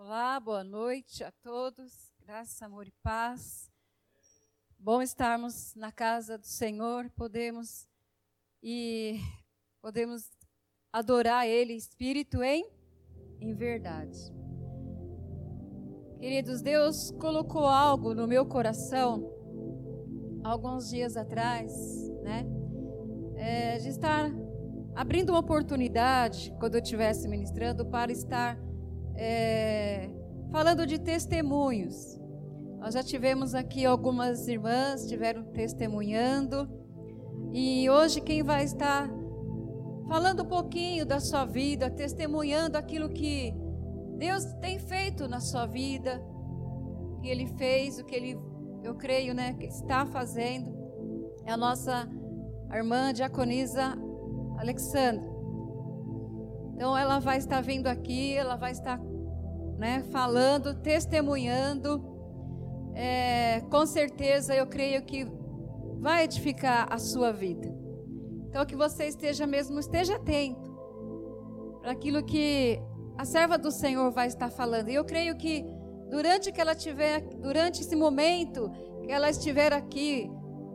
Olá, boa noite a todos. Graça, amor e paz. Bom estarmos na casa do Senhor, podemos e podemos adorar ele espírito em em verdade. Queridos, Deus colocou algo no meu coração alguns dias atrás, né? É, de estar abrindo uma oportunidade quando eu estivesse ministrando para estar é, falando de testemunhos. Nós já tivemos aqui algumas irmãs estiveram testemunhando e hoje quem vai estar falando um pouquinho da sua vida, testemunhando aquilo que Deus tem feito na sua vida, que Ele fez, o que Ele, eu creio, né, que está fazendo, é a nossa irmã diaconisa Alexandra. Então ela vai estar vindo aqui, ela vai estar né, falando, testemunhando. É, com certeza eu creio que vai edificar a sua vida. Então que você esteja mesmo, esteja atento para aquilo que a serva do Senhor vai estar falando. E eu creio que durante que ela tiver, durante esse momento que ela estiver aqui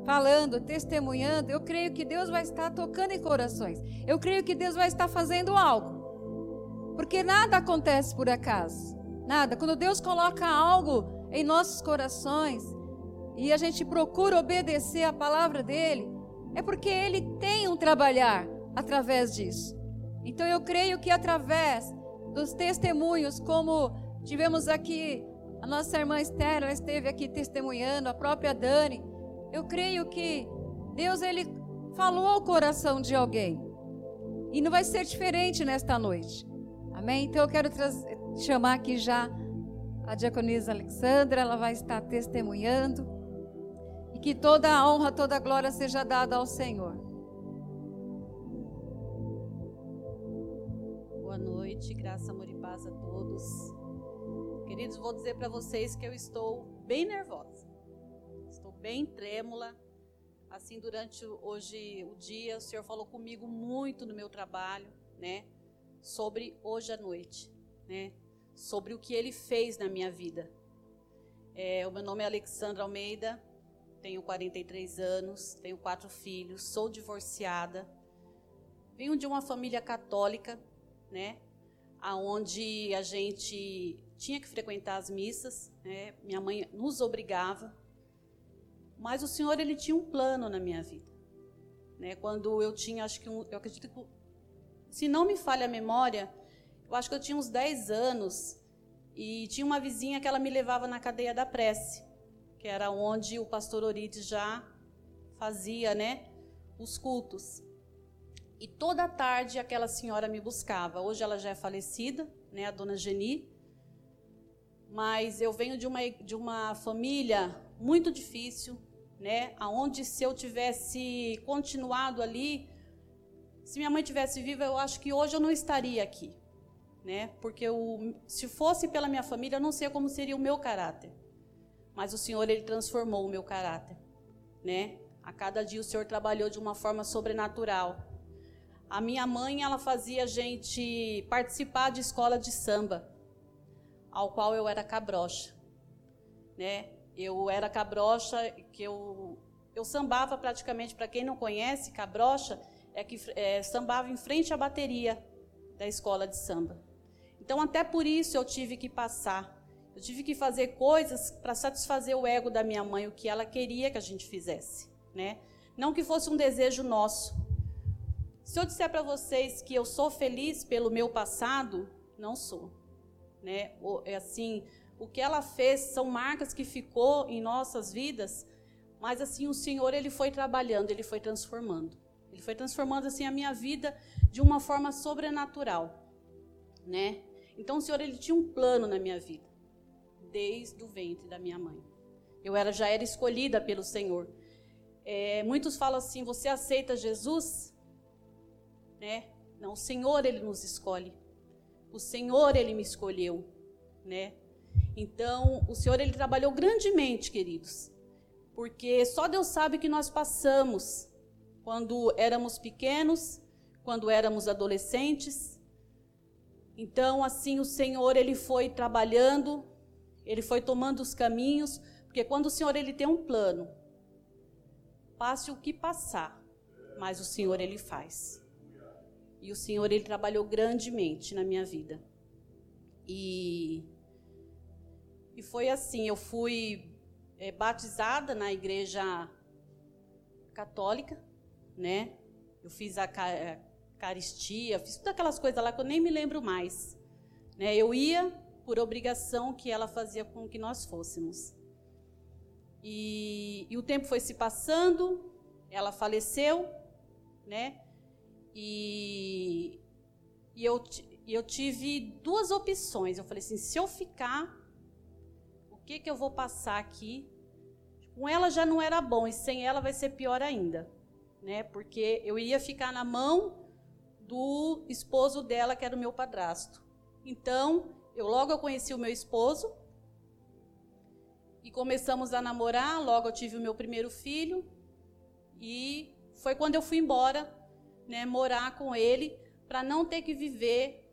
falando, testemunhando, eu creio que Deus vai estar tocando em corações. Eu creio que Deus vai estar fazendo algo. Porque nada acontece por acaso. Nada. Quando Deus coloca algo em nossos corações e a gente procura obedecer a palavra dele, é porque ele tem um trabalhar através disso. Então eu creio que através dos testemunhos, como tivemos aqui a nossa irmã Esther, ela esteve aqui testemunhando, a própria Dani, eu creio que Deus ele falou ao coração de alguém. E não vai ser diferente nesta noite. Amém? Então eu quero chamar aqui já a diaconisa Alexandra, ela vai estar testemunhando. E que toda a honra, toda a glória seja dada ao Senhor. Boa noite, graça, amor e paz a todos. Queridos, vou dizer para vocês que eu estou bem nervosa. Bem trêmula. Assim, durante hoje o dia, o Senhor falou comigo muito no meu trabalho, né? sobre hoje à noite, né? Sobre o que ele fez na minha vida. É, o meu nome é Alexandra Almeida, tenho 43 anos, tenho quatro filhos, sou divorciada, venho de uma família católica, né? Aonde a gente tinha que frequentar as missas, né? Minha mãe nos obrigava, mas o Senhor ele tinha um plano na minha vida, né? Quando eu tinha, acho que um, eu acredito que se não me falha a memória, eu acho que eu tinha uns 10 anos e tinha uma vizinha que ela me levava na cadeia da prece, que era onde o pastor Orides já fazia, né, os cultos. E toda tarde aquela senhora me buscava. Hoje ela já é falecida, né, a dona Geni. Mas eu venho de uma de uma família muito difícil, né, aonde se eu tivesse continuado ali, se minha mãe tivesse viva, eu acho que hoje eu não estaria aqui, né? Porque eu, se fosse pela minha família, eu não sei como seria o meu caráter. Mas o Senhor ele transformou o meu caráter, né? A cada dia o Senhor trabalhou de uma forma sobrenatural. A minha mãe, ela fazia a gente participar de escola de samba, ao qual eu era cabrocha, né? Eu era cabrocha, que eu eu sambava praticamente para quem não conhece, cabrocha é que é, sambava em frente à bateria da escola de samba. Então, até por isso eu tive que passar. Eu tive que fazer coisas para satisfazer o ego da minha mãe, o que ela queria que a gente fizesse, né? Não que fosse um desejo nosso. Se eu disser para vocês que eu sou feliz pelo meu passado, não sou, né? É assim, o que ela fez são marcas que ficou em nossas vidas, mas assim o Senhor ele foi trabalhando, ele foi transformando. Ele foi transformando assim a minha vida de uma forma sobrenatural, né? Então o Senhor ele tinha um plano na minha vida desde o ventre da minha mãe. Eu era já era escolhida pelo Senhor. É, muitos falam assim: você aceita Jesus? Né? Não, o Senhor ele nos escolhe. O Senhor ele me escolheu, né? Então o Senhor ele trabalhou grandemente, queridos, porque só Deus sabe que nós passamos quando éramos pequenos, quando éramos adolescentes, Então, assim, o Senhor ele foi trabalhando, ele foi tomando os caminhos, porque quando o Senhor ele tem um plano, passe o que passar, mas o Senhor ele faz. E o Senhor ele trabalhou grandemente na minha vida. E e foi assim, eu fui é, batizada na igreja católica, né? Eu fiz a caristia, fiz todas aquelas coisas lá que eu nem me lembro mais. Né? Eu ia por obrigação que ela fazia com que nós fôssemos. E, e o tempo foi se passando, ela faleceu, né? E, e eu, eu tive duas opções. Eu falei assim: se eu ficar, o que, que eu vou passar aqui? Com ela já não era bom, e sem ela vai ser pior ainda. Né? Porque eu ia ficar na mão do esposo dela, que era o meu padrasto. Então, eu logo eu conheci o meu esposo e começamos a namorar, logo eu tive o meu primeiro filho e foi quando eu fui embora, né, morar com ele para não ter que viver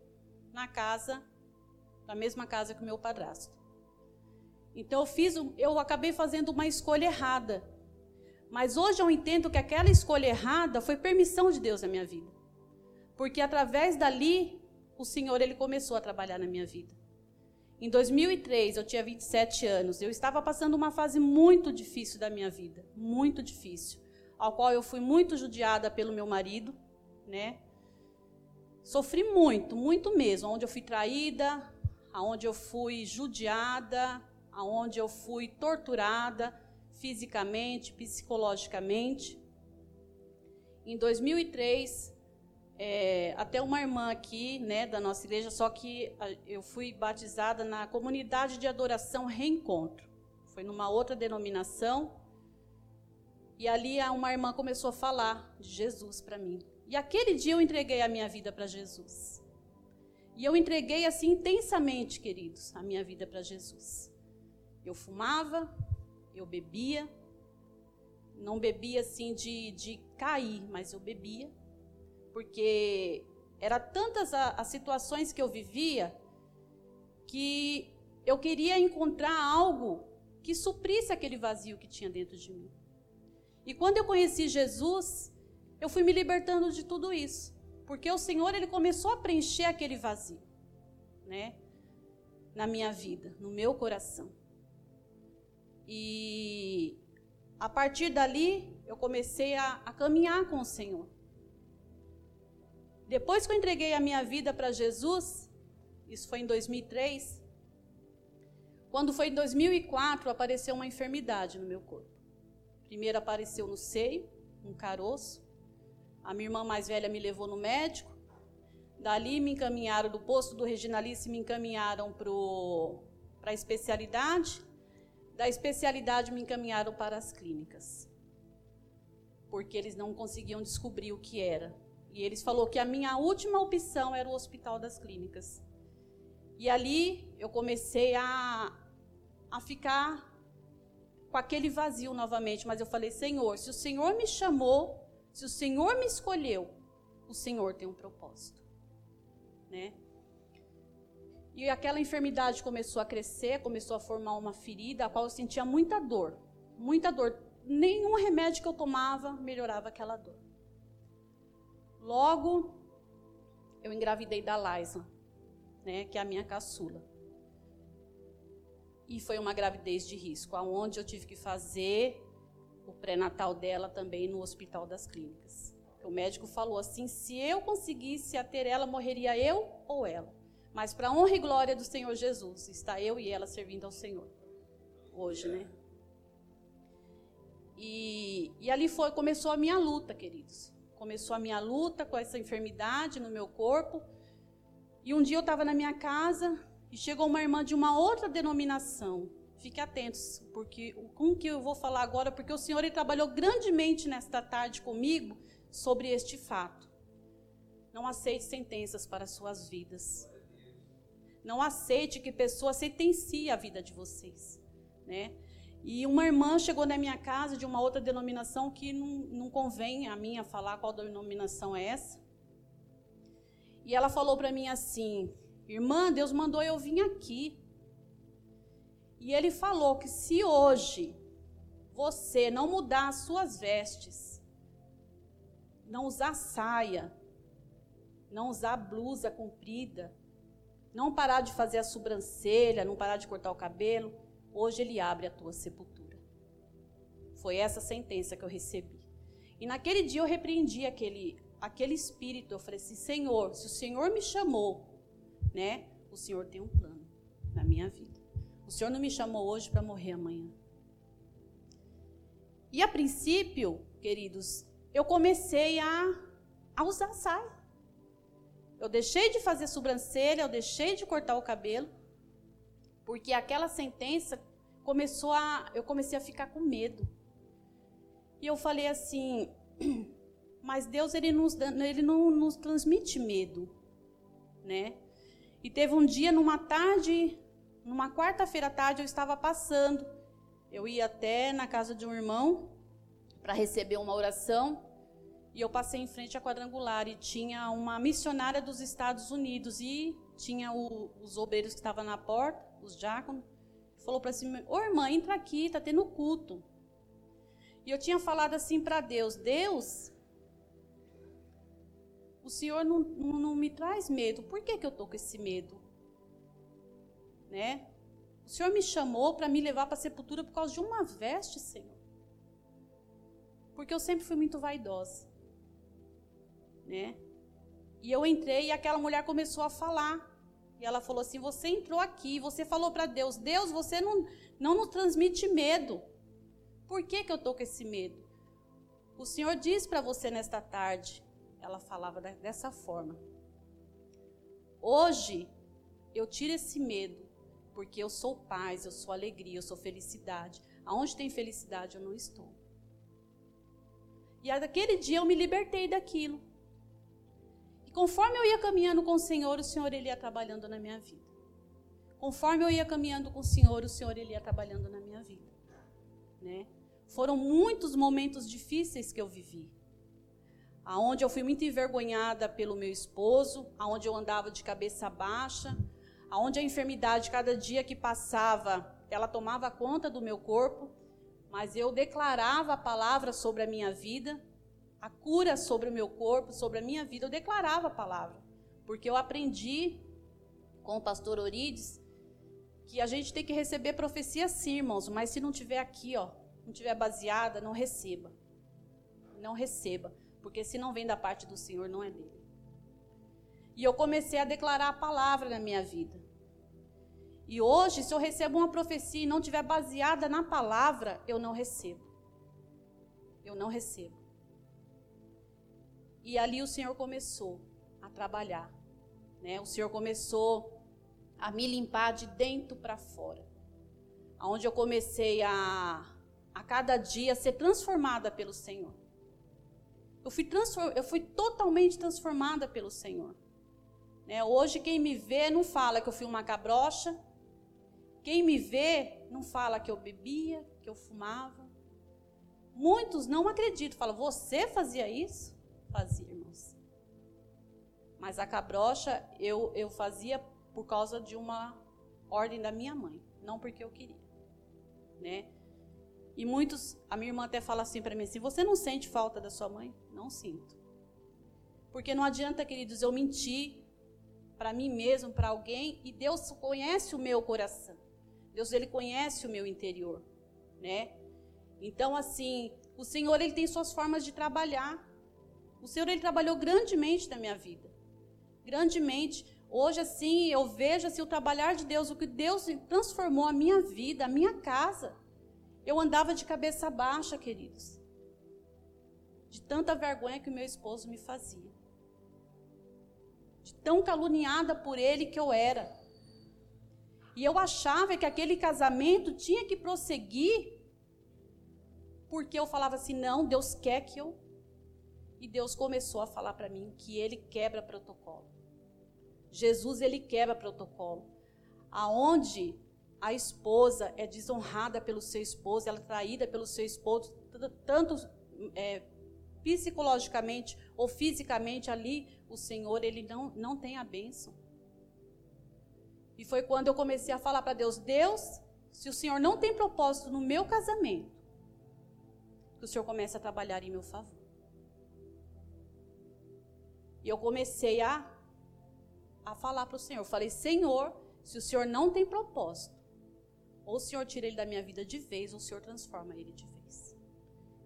na casa, na mesma casa que o meu padrasto. Então eu fiz, eu acabei fazendo uma escolha errada. Mas hoje eu entendo que aquela escolha errada foi permissão de Deus na minha vida. Porque através dali o Senhor ele começou a trabalhar na minha vida. Em 2003, eu tinha 27 anos. Eu estava passando uma fase muito difícil da minha vida, muito difícil ao qual eu fui muito judiada pelo meu marido, né? Sofri muito, muito mesmo, onde eu fui traída, aonde eu fui judiada, aonde eu fui torturada fisicamente, psicologicamente. Em 2003, é, até uma irmã aqui, né, da nossa igreja, só que eu fui batizada na comunidade de adoração Reencontro. Foi numa outra denominação, e ali uma irmã começou a falar de Jesus para mim. E aquele dia eu entreguei a minha vida para Jesus. E eu entreguei assim intensamente, queridos, a minha vida para Jesus. Eu fumava, eu bebia, não bebia assim de, de cair, mas eu bebia, porque era tantas as situações que eu vivia que eu queria encontrar algo que suprisse aquele vazio que tinha dentro de mim. E quando eu conheci Jesus, eu fui me libertando de tudo isso, porque o Senhor ele começou a preencher aquele vazio, né? Na minha vida, no meu coração. E a partir dali, eu comecei a, a caminhar com o Senhor. Depois que eu entreguei a minha vida para Jesus, isso foi em 2003, quando foi em 2004, apareceu uma enfermidade no meu corpo. Primeiro apareceu no seio, um caroço. A minha irmã mais velha me levou no médico. Dali me encaminharam do posto do Reginalice, me encaminharam para a especialidade. Da especialidade me encaminharam para as clínicas. Porque eles não conseguiam descobrir o que era. E eles falou que a minha última opção era o Hospital das Clínicas. E ali eu comecei a, a ficar com aquele vazio novamente, mas eu falei: Senhor, se o Senhor me chamou, se o Senhor me escolheu, o Senhor tem um propósito, né? E aquela enfermidade começou a crescer, começou a formar uma ferida, a qual eu sentia muita dor, muita dor. Nenhum remédio que eu tomava melhorava aquela dor. Logo, eu engravidei da Laisa, né, que é a minha caçula e foi uma gravidez de risco, aonde eu tive que fazer o pré-natal dela também no Hospital das Clínicas. O médico falou assim: se eu conseguisse a ter ela, morreria eu ou ela. Mas para honra e glória do Senhor Jesus, está eu e ela servindo ao Senhor. Hoje, né? E, e ali foi, começou a minha luta, queridos. Começou a minha luta com essa enfermidade no meu corpo. E um dia eu estava na minha casa, e chegou uma irmã de uma outra denominação. Fique atentos, porque com que eu vou falar agora, porque o Senhor ele trabalhou grandemente nesta tarde comigo sobre este fato. Não aceite sentenças para suas vidas. Não aceite que pessoas sentenciem a vida de vocês, né? E uma irmã chegou na minha casa de uma outra denominação que não, não convém a mim falar qual denominação é essa. E ela falou para mim assim: Irmã, Deus mandou eu vir aqui. E ele falou que se hoje você não mudar as suas vestes, não usar saia, não usar blusa comprida, não parar de fazer a sobrancelha, não parar de cortar o cabelo, hoje ele abre a tua sepultura. Foi essa sentença que eu recebi. E naquele dia eu repreendi aquele, aquele espírito. Eu falei assim: Senhor, se o Senhor me chamou, né? O Senhor tem um plano na minha vida. O Senhor não me chamou hoje para morrer amanhã. E a princípio, queridos, eu comecei a, a usar saia. Eu deixei de fazer sobrancelha, eu deixei de cortar o cabelo, porque aquela sentença começou a. Eu comecei a ficar com medo. E eu falei assim, mas Deus ele, nos, ele não nos transmite medo, né? E teve um dia, numa tarde, numa quarta-feira à tarde, eu estava passando. Eu ia até na casa de um irmão para receber uma oração. E eu passei em frente à quadrangular e tinha uma missionária dos Estados Unidos e tinha o, os obreiros que estavam na porta, os diáconos, falou para mim: Ô irmã, entra aqui, tá tendo culto. E eu tinha falado assim para Deus: Deus, o Senhor não, não, não, me traz medo. Por que, que eu estou com esse medo? Né? O Senhor me chamou para me levar para a sepultura por causa de uma veste, Senhor. Porque eu sempre fui muito vaidosa. Né? E eu entrei e aquela mulher começou a falar. E ela falou assim: Você entrou aqui, você falou para Deus: Deus, você não, não nos transmite medo. Por que, que eu estou com esse medo? O Senhor diz para você nesta tarde, ela falava dessa forma. Hoje eu tiro esse medo, porque eu sou paz, eu sou alegria, eu sou felicidade. Aonde tem felicidade eu não estou. E naquele dia eu me libertei daquilo. E conforme eu ia caminhando com o Senhor, o Senhor ele ia trabalhando na minha vida. Conforme eu ia caminhando com o Senhor, o Senhor ele ia trabalhando na minha vida, né? Foram muitos momentos difíceis que eu vivi. Aonde eu fui muito envergonhada pelo meu esposo, aonde eu andava de cabeça baixa, aonde a enfermidade cada dia que passava, ela tomava conta do meu corpo, mas eu declarava a palavra sobre a minha vida, a cura sobre o meu corpo, sobre a minha vida, eu declarava a palavra, porque eu aprendi com o pastor Orides que a gente tem que receber profecia sim, irmãos, mas se não tiver aqui, ó, não tiver baseada, não receba. Não receba, porque se não vem da parte do Senhor, não é dele. E eu comecei a declarar a palavra na minha vida. E hoje, se eu recebo uma profecia e não tiver baseada na palavra, eu não recebo. Eu não recebo. E ali o Senhor começou a trabalhar. Né? O Senhor começou a me limpar de dentro para fora. Onde eu comecei a a cada dia ser transformada pelo Senhor. Eu fui, eu fui totalmente transformada pelo Senhor. Né? Hoje, quem me vê não fala que eu fui uma cabrocha. Quem me vê não fala que eu bebia, que eu fumava. Muitos não acreditam. Falam, você fazia isso? Fazia, irmãos. Mas a cabrocha eu, eu fazia por causa de uma ordem da minha mãe, não porque eu queria. Né? E muitos, a minha irmã até fala assim para mim assim: você não sente falta da sua mãe? Não sinto. Porque não adianta, queridos, eu mentir para mim mesmo, para alguém, e Deus conhece o meu coração. Deus ele conhece o meu interior, né? Então assim, o Senhor ele tem suas formas de trabalhar. O Senhor ele trabalhou grandemente na minha vida. Grandemente. Hoje assim, eu vejo assim o trabalhar de Deus, o que Deus transformou a minha vida, a minha casa. Eu andava de cabeça baixa, queridos. De tanta vergonha que o meu esposo me fazia. De tão caluniada por ele que eu era. E eu achava que aquele casamento tinha que prosseguir, porque eu falava assim: não, Deus quer que eu. E Deus começou a falar para mim que ele quebra protocolo. Jesus, ele quebra protocolo. Aonde a esposa é desonrada pelo seu esposo, ela é traída pelo seu esposo, tanto é, psicologicamente ou fisicamente ali, o Senhor, ele não, não tem a bênção. E foi quando eu comecei a falar para Deus: Deus, se o Senhor não tem propósito no meu casamento, que o Senhor comece a trabalhar em meu favor. E eu comecei a, a falar para o Senhor. Falei, Senhor, se o Senhor não tem propósito, ou o Senhor tira ele da minha vida de vez, ou o Senhor transforma ele de vez.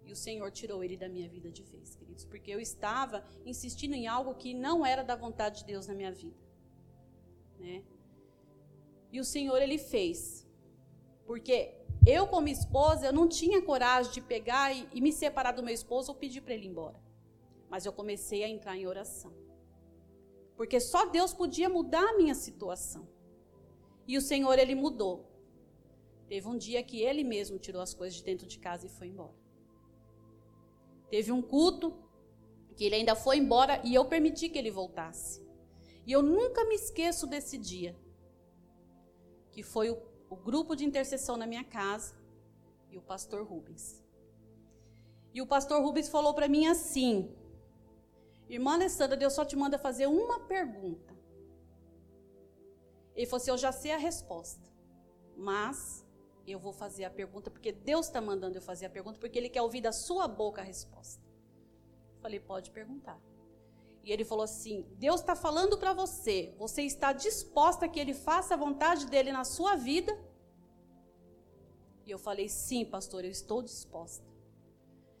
E o Senhor tirou ele da minha vida de vez, queridos, porque eu estava insistindo em algo que não era da vontade de Deus na minha vida. Né? E o Senhor, ele fez. Porque eu, como esposa, eu não tinha coragem de pegar e, e me separar do meu esposo ou pedir para ele ir embora. Mas eu comecei a entrar em oração. Porque só Deus podia mudar a minha situação. E o Senhor, ele mudou. Teve um dia que ele mesmo tirou as coisas de dentro de casa e foi embora. Teve um culto que ele ainda foi embora e eu permiti que ele voltasse. E eu nunca me esqueço desse dia, que foi o, o grupo de intercessão na minha casa e o pastor Rubens. E o pastor Rubens falou para mim assim: Irmã Alessandra, Deus só te manda fazer uma pergunta. Ele falou assim: Eu já sei a resposta, mas eu vou fazer a pergunta porque Deus está mandando eu fazer a pergunta, porque Ele quer ouvir da sua boca a resposta. Eu falei: Pode perguntar. E ele falou assim: Deus está falando para você, você está disposta a que Ele faça a vontade dele na sua vida? E eu falei: Sim, pastor, eu estou disposta.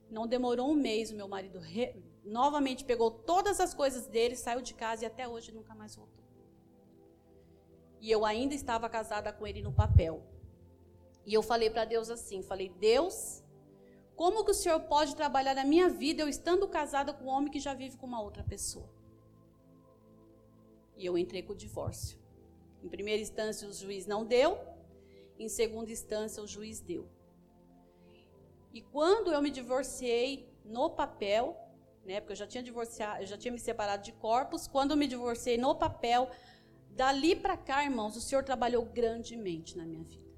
Não demorou um mês, meu marido re... novamente pegou todas as coisas dele, saiu de casa e até hoje nunca mais voltou. E eu ainda estava casada com ele no papel. E eu falei para Deus assim, falei: "Deus, como que o Senhor pode trabalhar na minha vida eu estando casada com um homem que já vive com uma outra pessoa?" E eu entrei com o divórcio. Em primeira instância o juiz não deu, em segunda instância o juiz deu. E quando eu me divorciei no papel, né, porque eu já tinha divorciado, eu já tinha me separado de corpos, quando eu me divorciei no papel, Dali para cá, irmãos, o Senhor trabalhou grandemente na minha vida.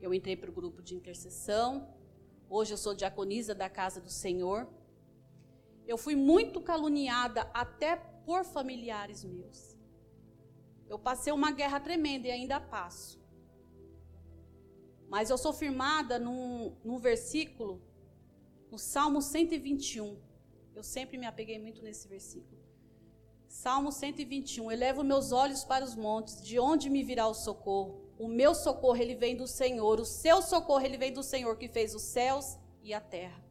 Eu entrei para o grupo de intercessão. Hoje eu sou diaconisa da casa do Senhor. Eu fui muito caluniada até por familiares meus. Eu passei uma guerra tremenda e ainda passo. Mas eu sou firmada num, num versículo, no Salmo 121. Eu sempre me apeguei muito nesse versículo. Salmo 121. Elevo meus olhos para os montes, de onde me virá o socorro? O meu socorro ele vem do Senhor, o seu socorro ele vem do Senhor que fez os céus e a terra.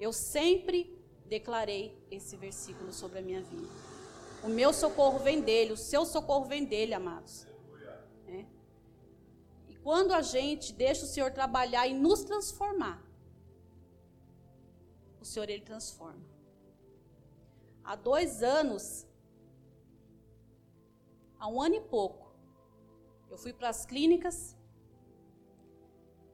Eu sempre declarei esse versículo sobre a minha vida. O meu socorro vem dele, o seu socorro vem dele, amados. É. E quando a gente deixa o Senhor trabalhar e nos transformar, o Senhor ele transforma há dois anos, há um ano e pouco, eu fui para as clínicas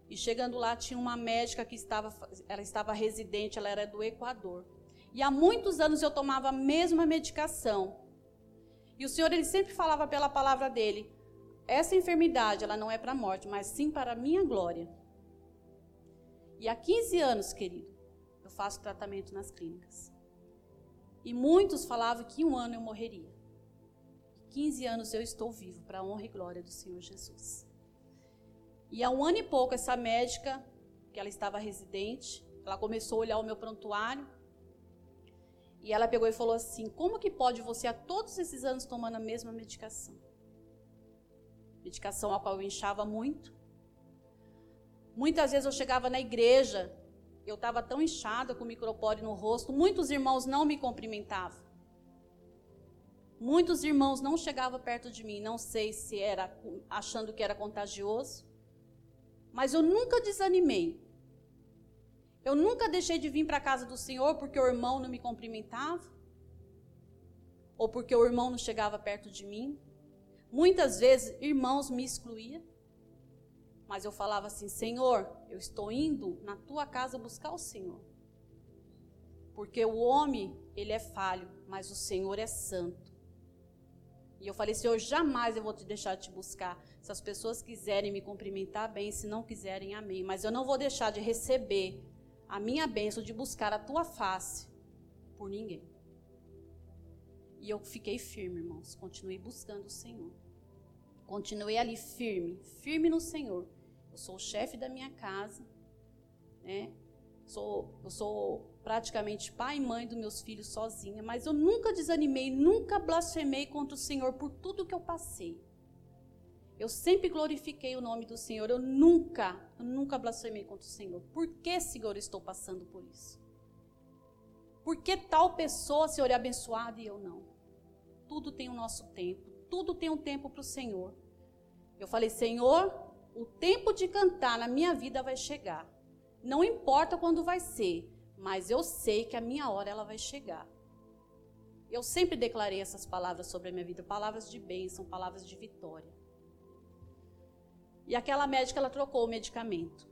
e chegando lá tinha uma médica que estava, ela estava residente, ela era do Equador. E há muitos anos eu tomava a mesma medicação. E o Senhor ele sempre falava pela palavra dele: essa enfermidade ela não é para a morte, mas sim para a minha glória. E há 15 anos, querido, faço tratamento nas clínicas. E muitos falavam que um ano eu morreria. 15 anos eu estou vivo para a honra e glória do Senhor Jesus. E há um ano e pouco, essa médica, que ela estava residente, ela começou a olhar o meu prontuário. E ela pegou e falou assim: Como que pode você, há todos esses anos, tomando a mesma medicação? Medicação a qual eu inchava muito. Muitas vezes eu chegava na igreja eu estava tão inchada com micropore no rosto, muitos irmãos não me cumprimentavam. Muitos irmãos não chegavam perto de mim, não sei se era achando que era contagioso, mas eu nunca desanimei. Eu nunca deixei de vir para a casa do Senhor porque o irmão não me cumprimentava, ou porque o irmão não chegava perto de mim. Muitas vezes, irmãos me excluíam. Mas eu falava assim: Senhor, eu estou indo na tua casa buscar o Senhor. Porque o homem, ele é falho, mas o Senhor é santo. E eu falei: Senhor, jamais eu vou te deixar te buscar. Se as pessoas quiserem me cumprimentar, bem. Se não quiserem, amém. Mas eu não vou deixar de receber a minha bênção de buscar a tua face por ninguém. E eu fiquei firme, irmãos. Continuei buscando o Senhor. Continuei ali firme, firme no Senhor. Eu sou o chefe da minha casa, né? Sou, eu sou praticamente pai e mãe dos meus filhos sozinha, mas eu nunca desanimei, nunca blasfemei contra o Senhor por tudo que eu passei. Eu sempre glorifiquei o nome do Senhor. Eu nunca, eu nunca blasfemei contra o Senhor. Por que, Senhor, estou passando por isso? Por que tal pessoa, Senhor, é abençoada e eu não? Tudo tem o nosso tempo. Tudo tem um tempo para o Senhor. Eu falei, Senhor, o tempo de cantar na minha vida vai chegar. Não importa quando vai ser, mas eu sei que a minha hora ela vai chegar. Eu sempre declarei essas palavras sobre a minha vida, palavras de bênção, palavras de vitória. E aquela médica ela trocou o medicamento.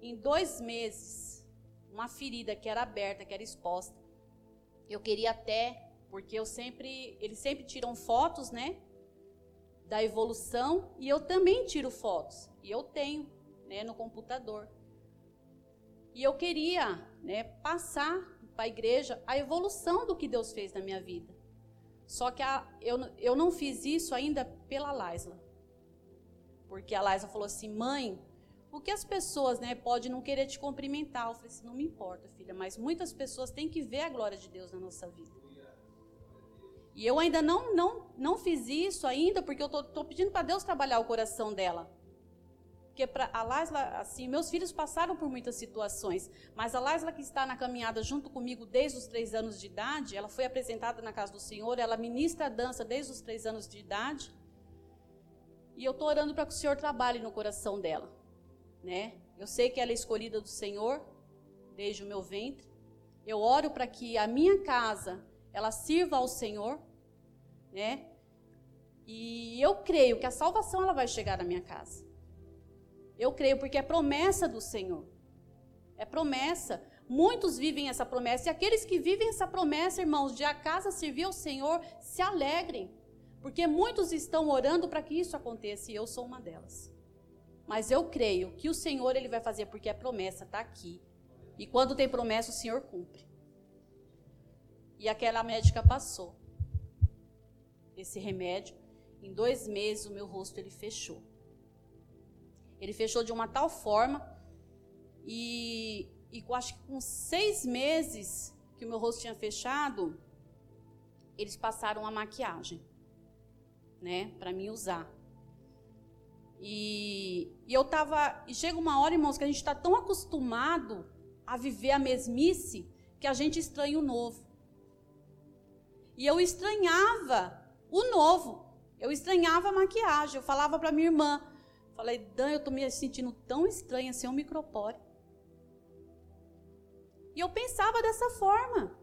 Em dois meses, uma ferida que era aberta, que era exposta, eu queria até, porque eu sempre, eles sempre tiram fotos, né, da evolução, e eu também tiro fotos, e eu tenho, né, no computador. E eu queria, né, passar para a igreja a evolução do que Deus fez na minha vida. Só que a, eu, eu não fiz isso ainda pela Laisla. Porque a Laisla falou assim, mãe, o que as pessoas, né, podem não querer te cumprimentar? Eu falei assim, não me importa, filha, mas muitas pessoas têm que ver a glória de Deus na nossa vida. E eu ainda não não não fiz isso ainda, porque eu tô pedindo para Deus trabalhar o coração dela. Porque para a Laisla, assim, meus filhos passaram por muitas situações, mas a Laisla que está na caminhada junto comigo desde os três anos de idade, ela foi apresentada na casa do Senhor, ela ministra a dança desde os três anos de idade. E eu estou orando para que o Senhor trabalhe no coração dela, né? Eu sei que ela é escolhida do Senhor desde o meu ventre. Eu oro para que a minha casa ela sirva ao Senhor, né? E eu creio que a salvação ela vai chegar na minha casa. Eu creio porque é promessa do Senhor. É promessa. Muitos vivem essa promessa. E aqueles que vivem essa promessa, irmãos, de a casa servir ao Senhor, se alegrem. Porque muitos estão orando para que isso aconteça. E eu sou uma delas. Mas eu creio que o Senhor ele vai fazer porque a promessa está aqui. E quando tem promessa, o Senhor cumpre. E aquela médica passou. Esse remédio. Em dois meses, o meu rosto ele fechou. Ele fechou de uma tal forma e, e acho que com seis meses que o meu rosto tinha fechado, eles passaram a maquiagem, né, para mim usar. E, e eu tava, e chega uma hora, irmãos, que a gente está tão acostumado a viver a mesmice que a gente estranha o novo. E eu estranhava o novo. Eu estranhava a maquiagem. Eu falava para minha irmã: Falei, Dan, eu estou me sentindo tão estranha sem um micropore. E eu pensava dessa forma.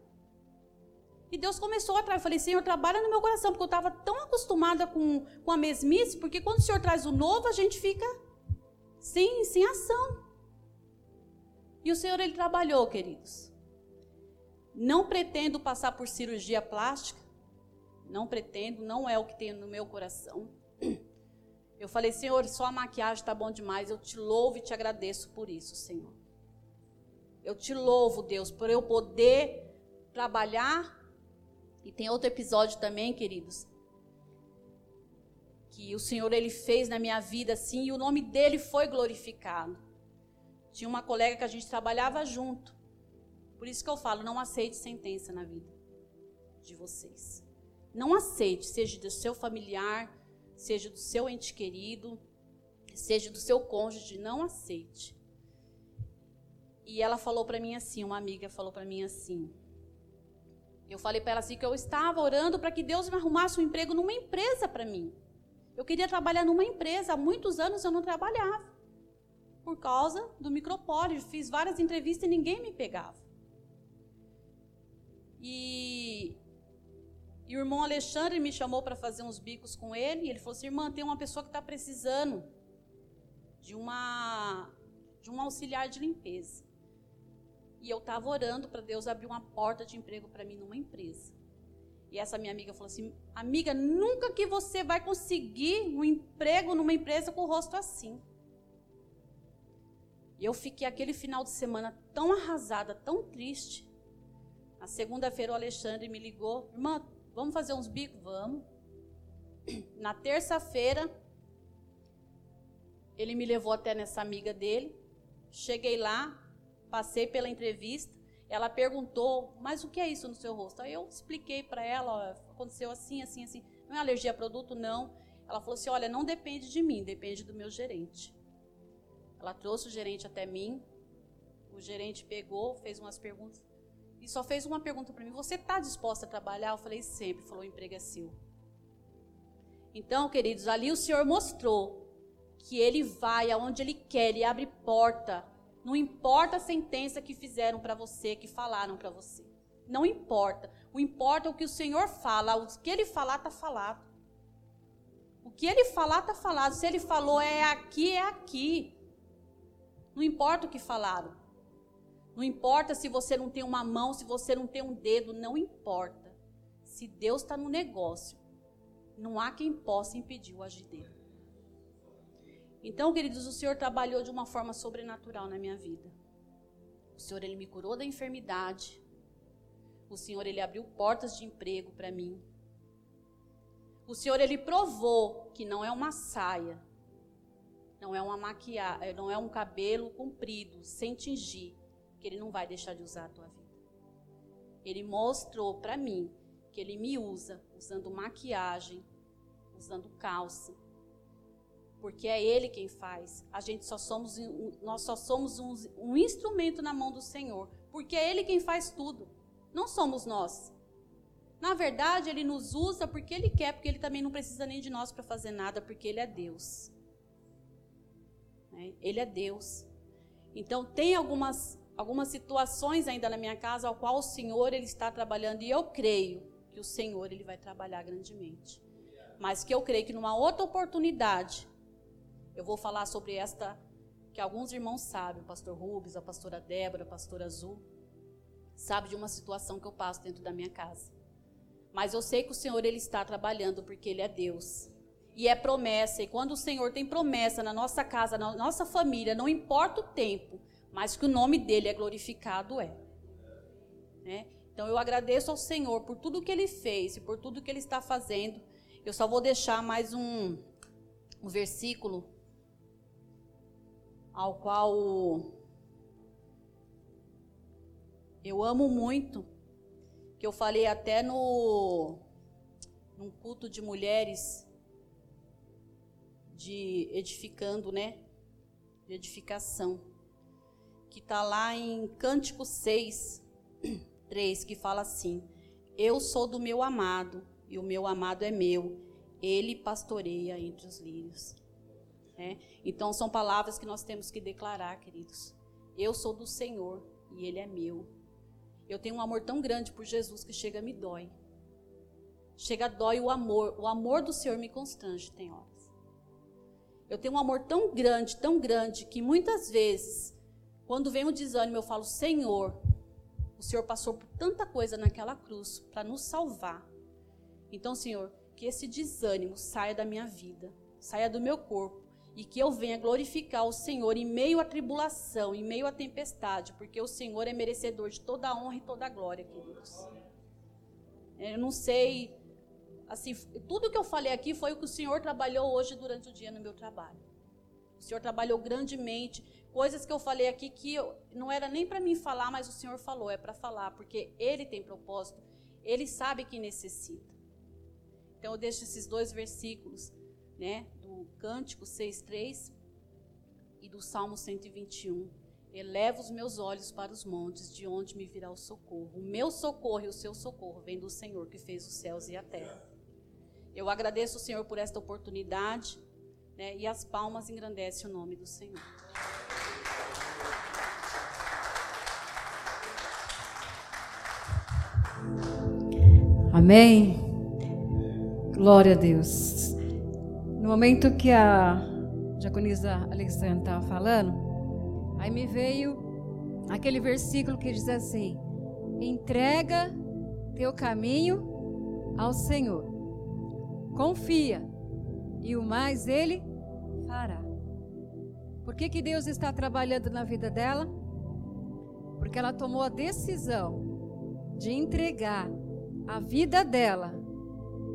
E Deus começou a trazer. Eu falei, Senhor, trabalha no meu coração, porque eu estava tão acostumada com, com a mesmice, porque quando o Senhor traz o novo, a gente fica sem, sem ação. E o Senhor, Ele trabalhou, queridos. Não pretendo passar por cirurgia plástica. Não pretendo, não é o que tem no meu coração. Eu falei, Senhor, só a maquiagem está bom demais. Eu te louvo e te agradeço por isso, Senhor. Eu te louvo, Deus, por eu poder trabalhar. E tem outro episódio também, queridos, que o Senhor ele fez na minha vida assim, e o nome dele foi glorificado. Tinha uma colega que a gente trabalhava junto. Por isso que eu falo, não aceite sentença na vida de vocês. Não aceite, seja do seu familiar, seja do seu ente querido, seja do seu cônjuge, não aceite. E ela falou para mim assim, uma amiga falou para mim assim. Eu falei para ela assim que eu estava orando para que Deus me arrumasse um emprego numa empresa para mim. Eu queria trabalhar numa empresa, há muitos anos eu não trabalhava. Por causa do micropólio, fiz várias entrevistas e ninguém me pegava. E e o irmão Alexandre me chamou para fazer uns bicos com ele. E ele falou assim: irmã, tem uma pessoa que está precisando de uma de um auxiliar de limpeza. E eu estava orando para Deus abrir uma porta de emprego para mim numa empresa. E essa minha amiga falou assim: Amiga, nunca que você vai conseguir um emprego numa empresa com o rosto assim. E eu fiquei aquele final de semana tão arrasada, tão triste. Na segunda-feira o Alexandre me ligou, irmã, vamos fazer uns bicos? Vamos. Na terça-feira, ele me levou até nessa amiga dele. Cheguei lá, passei pela entrevista. Ela perguntou, mas o que é isso no seu rosto? Aí eu expliquei para ela, ó, aconteceu assim, assim, assim. Não é alergia a produto, não. Ela falou assim, olha, não depende de mim, depende do meu gerente. Ela trouxe o gerente até mim. O gerente pegou, fez umas perguntas. E só fez uma pergunta para mim: Você está disposta a trabalhar? Eu falei: Sempre. Falou: O emprego é seu. Então, queridos, ali o Senhor mostrou que Ele vai aonde Ele quer, Ele abre porta. Não importa a sentença que fizeram para você, que falaram para você. Não importa. O importa é o que o Senhor fala. O que Ele falar, está falado. O que Ele falar, está falado. Se Ele falou é aqui, é aqui. Não importa o que falaram. Não importa se você não tem uma mão, se você não tem um dedo, não importa. Se Deus está no negócio, não há quem possa impedir o agir dele. Então, queridos, o Senhor trabalhou de uma forma sobrenatural na minha vida. O Senhor, Ele me curou da enfermidade. O Senhor, Ele abriu portas de emprego para mim. O Senhor, Ele provou que não é uma saia, não é uma maquiagem, não é um cabelo comprido, sem tingir, que Ele não vai deixar de usar a tua vida. Ele mostrou para mim que Ele me usa usando maquiagem, usando calça, porque é Ele quem faz. A gente só somos, nós só somos um, um instrumento na mão do Senhor, porque é Ele quem faz tudo. Não somos nós. Na verdade, Ele nos usa porque Ele quer, porque Ele também não precisa nem de nós para fazer nada, porque Ele é Deus. Né? Ele é Deus. Então, tem algumas algumas situações ainda na minha casa ao qual o Senhor ele está trabalhando e eu creio que o Senhor ele vai trabalhar grandemente. Mas que eu creio que numa outra oportunidade eu vou falar sobre esta que alguns irmãos sabem, o pastor Rubens, a pastora Débora, a pastora Azul, sabe de uma situação que eu passo dentro da minha casa. Mas eu sei que o Senhor ele está trabalhando porque ele é Deus. E é promessa, e quando o Senhor tem promessa na nossa casa, na nossa família, não importa o tempo, mas que o nome dele é glorificado é. Né? Então eu agradeço ao Senhor por tudo que ele fez e por tudo que ele está fazendo. Eu só vou deixar mais um, um versículo ao qual eu amo muito, que eu falei até no num culto de mulheres de edificando, né? De edificação que está lá em Cântico 6, 3, que fala assim: Eu sou do meu amado, e o meu amado é meu, ele pastoreia entre os lírios. É? Então, são palavras que nós temos que declarar, queridos. Eu sou do Senhor e Ele é meu. Eu tenho um amor tão grande por Jesus que chega me dói. Chega dói o amor. O amor do Senhor me constrange, tem horas. Eu tenho um amor tão grande, tão grande, que muitas vezes quando vem o desânimo, eu falo: Senhor, o Senhor passou por tanta coisa naquela cruz para nos salvar. Então, Senhor, que esse desânimo saia da minha vida, saia do meu corpo e que eu venha glorificar o Senhor em meio à tribulação, em meio à tempestade, porque o Senhor é merecedor de toda a honra e toda a glória, queridos. Eu não sei, assim, tudo que eu falei aqui foi o que o Senhor trabalhou hoje durante o dia no meu trabalho. O Senhor trabalhou grandemente coisas que eu falei aqui que eu, não era nem para mim falar, mas o Senhor falou, é para falar, porque Ele tem propósito, Ele sabe que necessita. Então eu deixo esses dois versículos, né, do Cântico 6:3 e do Salmo 121. Eleva os meus olhos para os montes, de onde me virá o socorro. O meu socorro e o seu socorro vem do Senhor que fez os céus e a terra. Eu agradeço o Senhor por esta oportunidade, né, e as palmas engrandecem o nome do Senhor. Amém? Glória a Deus. No momento que a diaconisa Alexandra estava falando, aí me veio aquele versículo que diz assim: entrega teu caminho ao Senhor, confia, e o mais Ele fará. Por que, que Deus está trabalhando na vida dela? Porque ela tomou a decisão de entregar a vida dela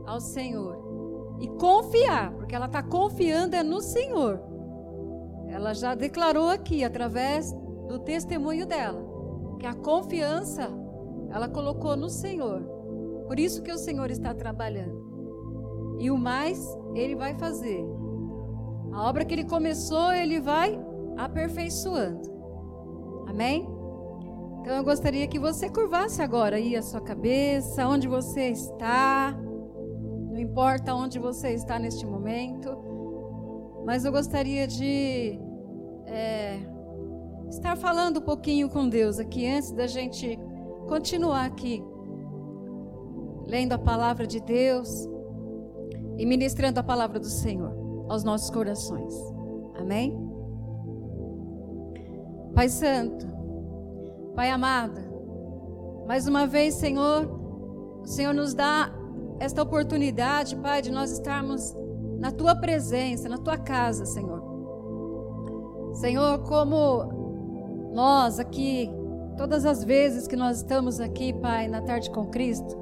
ao Senhor e confiar, porque ela está confiando é no Senhor. Ela já declarou aqui, através do testemunho dela, que a confiança ela colocou no Senhor. Por isso que o Senhor está trabalhando. E o mais ele vai fazer. A obra que ele começou, ele vai aperfeiçoando. Amém? Então eu gostaria que você curvasse agora aí a sua cabeça, onde você está. Não importa onde você está neste momento. Mas eu gostaria de é, estar falando um pouquinho com Deus aqui antes da gente continuar aqui, lendo a palavra de Deus e ministrando a palavra do Senhor aos nossos corações. Amém? Pai Santo, Pai amado, mais uma vez, Senhor, o Senhor nos dá esta oportunidade, Pai, de nós estarmos na tua presença, na tua casa, Senhor. Senhor, como nós aqui, todas as vezes que nós estamos aqui, Pai, na tarde com Cristo,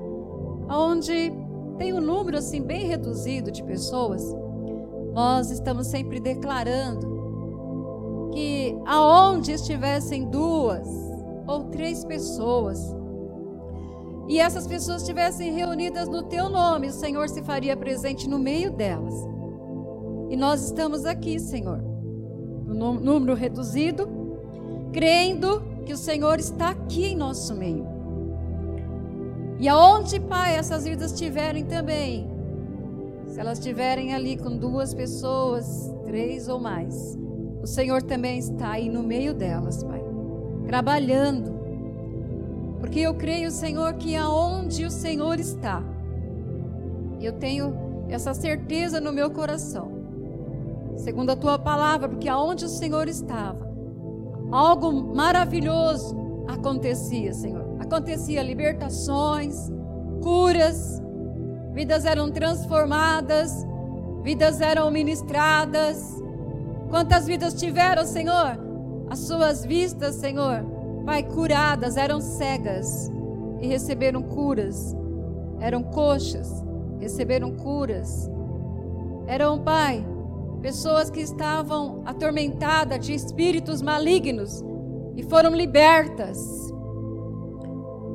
onde tem um número assim bem reduzido de pessoas, nós estamos sempre declarando que aonde estivessem duas ou três pessoas, e essas pessoas estivessem reunidas no teu nome, o Senhor se faria presente no meio delas. E nós estamos aqui, Senhor, no número reduzido, crendo que o Senhor está aqui em nosso meio. E aonde, Pai, essas vidas estiverem também, se elas estiverem ali com duas pessoas, três ou mais, o Senhor também está aí no meio delas, Pai, trabalhando porque eu creio, Senhor, que aonde o Senhor está, eu tenho essa certeza no meu coração, segundo a tua palavra, porque aonde o Senhor estava, algo maravilhoso acontecia, Senhor. Acontecia libertações, curas, vidas eram transformadas, vidas eram ministradas. Quantas vidas tiveram, Senhor? As suas vistas, Senhor, Pai, curadas, eram cegas e receberam curas. Eram coxas, receberam curas. Eram, Pai, pessoas que estavam atormentadas de espíritos malignos e foram libertas.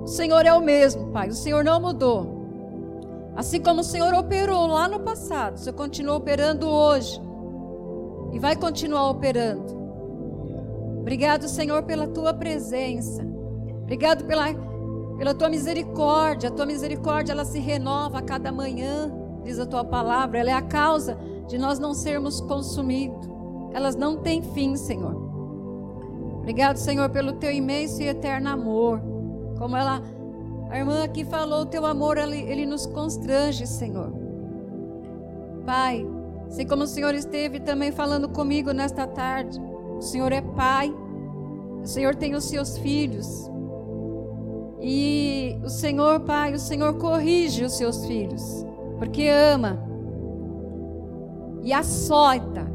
O Senhor é o mesmo, Pai. O Senhor não mudou. Assim como o Senhor operou lá no passado, o Senhor continua operando hoje e vai continuar operando. Obrigado, Senhor, pela tua presença. Obrigado pela, pela tua misericórdia. A tua misericórdia ela se renova a cada manhã, diz a tua palavra. Ela é a causa de nós não sermos consumidos. Elas não têm fim, Senhor. Obrigado, Senhor, pelo teu imenso e eterno amor. Como ela, a irmã aqui falou, teu amor ele, ele nos constrange, Senhor. Pai, assim como o Senhor esteve também falando comigo nesta tarde, o Senhor é pai. O Senhor tem os seus filhos. E o Senhor, Pai, o Senhor corrige os seus filhos, porque ama e açoita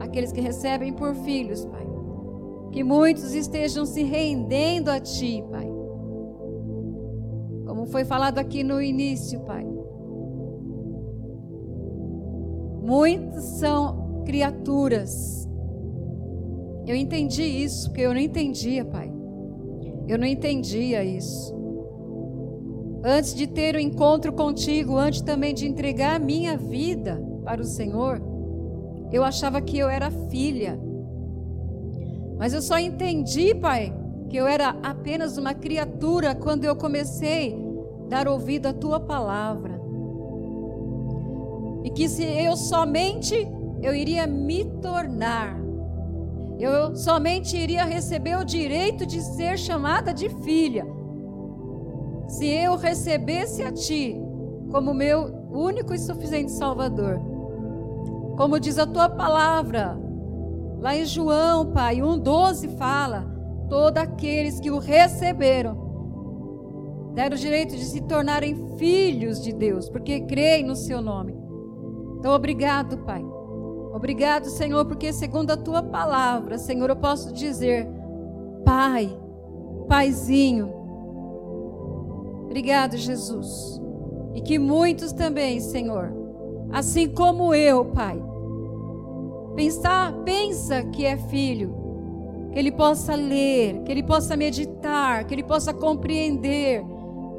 aqueles que recebem por filhos, Pai. Que muitos estejam se rendendo a Ti, Pai. Como foi falado aqui no início, Pai. Muitos são criaturas eu entendi isso, porque eu não entendia, Pai. Eu não entendia isso. Antes de ter o um encontro contigo, antes também de entregar a minha vida para o Senhor, eu achava que eu era filha. Mas eu só entendi, Pai, que eu era apenas uma criatura quando eu comecei dar ouvido à tua palavra. E que se eu somente eu iria me tornar eu somente iria receber o direito de ser chamada de filha. Se eu recebesse a Ti como meu único e suficiente Salvador. Como diz a Tua palavra, lá em João, Pai, 1,12 fala: todos aqueles que o receberam deram o direito de se tornarem filhos de Deus, porque creem no Seu nome. Então, obrigado, Pai. Obrigado, Senhor, porque segundo a tua palavra, Senhor, eu posso dizer, Pai, Paizinho, Obrigado, Jesus. E que muitos também, Senhor, assim como eu, Pai, pensar, pensa que é filho, que ele possa ler, que ele possa meditar, que ele possa compreender,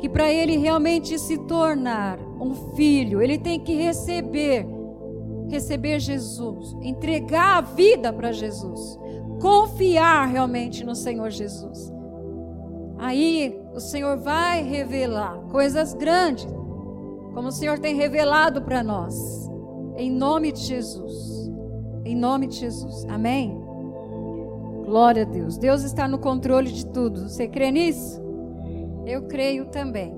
que para ele realmente se tornar um filho, ele tem que receber, receber Jesus, entregar a vida para Jesus, confiar realmente no Senhor Jesus. Aí o Senhor vai revelar coisas grandes, como o Senhor tem revelado para nós, em nome de Jesus. Em nome de Jesus. Amém? Glória a Deus. Deus está no controle de tudo. Você crê nisso? Eu creio também.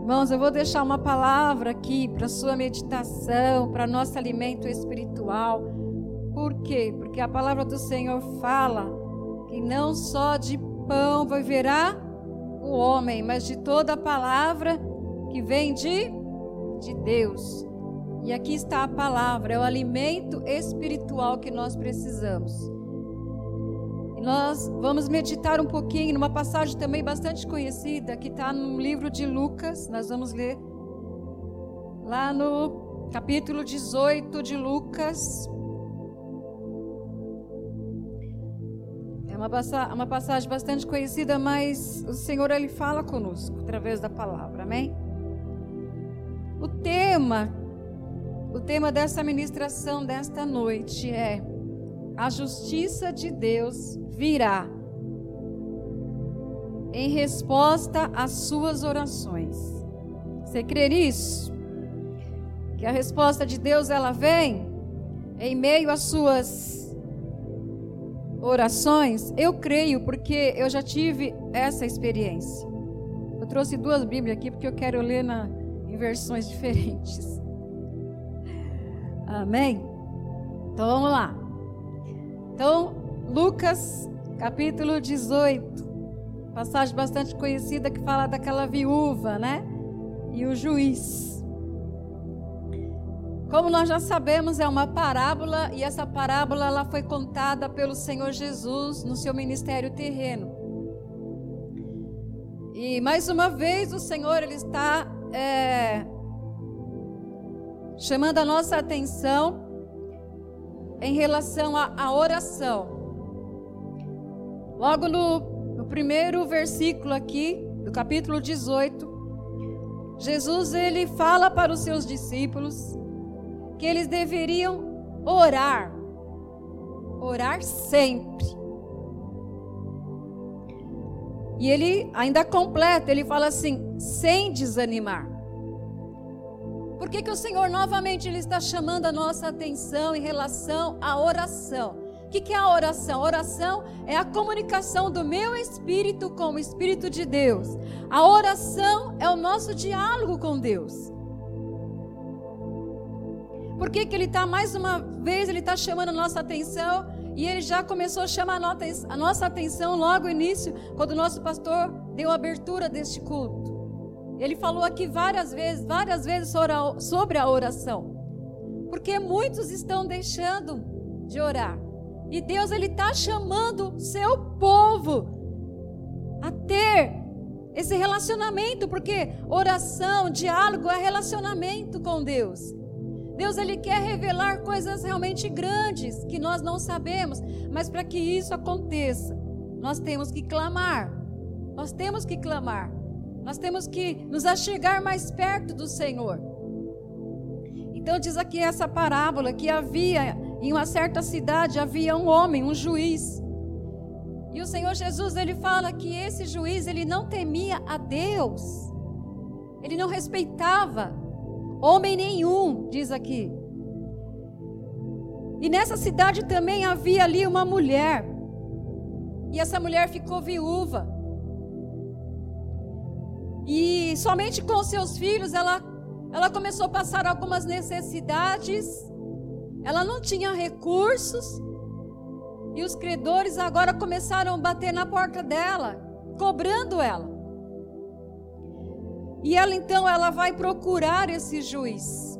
Irmãos, eu vou deixar uma palavra aqui para sua meditação, para nosso alimento espiritual. Por quê? Porque a palavra do Senhor fala que não só de pão viverá o homem, mas de toda a palavra que vem de, de Deus. E aqui está a palavra, é o alimento espiritual que nós precisamos. Nós vamos meditar um pouquinho numa passagem também bastante conhecida, que está no livro de Lucas. Nós vamos ler lá no capítulo 18 de Lucas. É uma, uma passagem bastante conhecida, mas o Senhor ele fala conosco através da palavra, amém? O tema o tema dessa ministração desta noite é: A justiça de Deus virá em resposta às suas orações. Você crê nisso? Que a resposta de Deus ela vem em meio às suas orações? Eu creio porque eu já tive essa experiência. Eu trouxe duas Bíblias aqui porque eu quero ler na, em versões diferentes. Amém? Então vamos lá. Então, Lucas, capítulo 18. Passagem bastante conhecida que fala daquela viúva, né? E o juiz. Como nós já sabemos, é uma parábola e essa parábola ela foi contada pelo Senhor Jesus no seu ministério terreno. E mais uma vez o Senhor ele está é, chamando a nossa atenção em relação à oração. Logo no, no primeiro versículo aqui, do capítulo 18, Jesus ele fala para os seus discípulos que eles deveriam orar, orar sempre. E ele ainda completa, ele fala assim, sem desanimar. Por que, que o Senhor novamente ele está chamando a nossa atenção em relação à oração? O que, que é a oração? A oração é a comunicação do meu espírito com o Espírito de Deus. A oração é o nosso diálogo com Deus. Por que, que ele está, mais uma vez, ele está chamando a nossa atenção e ele já começou a chamar a nossa atenção logo no início, quando o nosso pastor deu a abertura deste culto. Ele falou aqui várias vezes, várias vezes sobre a oração. Porque muitos estão deixando de orar. E Deus ele está chamando seu povo a ter esse relacionamento, porque oração, diálogo é relacionamento com Deus. Deus ele quer revelar coisas realmente grandes que nós não sabemos, mas para que isso aconteça, nós temos que clamar. Nós temos que clamar. Nós temos que nos achegar mais perto do Senhor. Então diz aqui essa parábola que havia em uma certa cidade havia um homem, um juiz. E o Senhor Jesus ele fala que esse juiz ele não temia a Deus. Ele não respeitava homem nenhum, diz aqui. E nessa cidade também havia ali uma mulher. E essa mulher ficou viúva. E somente com seus filhos ela, ela começou a passar algumas necessidades. Ela não tinha recursos. E os credores agora começaram a bater na porta dela, cobrando ela. E ela então ela vai procurar esse juiz.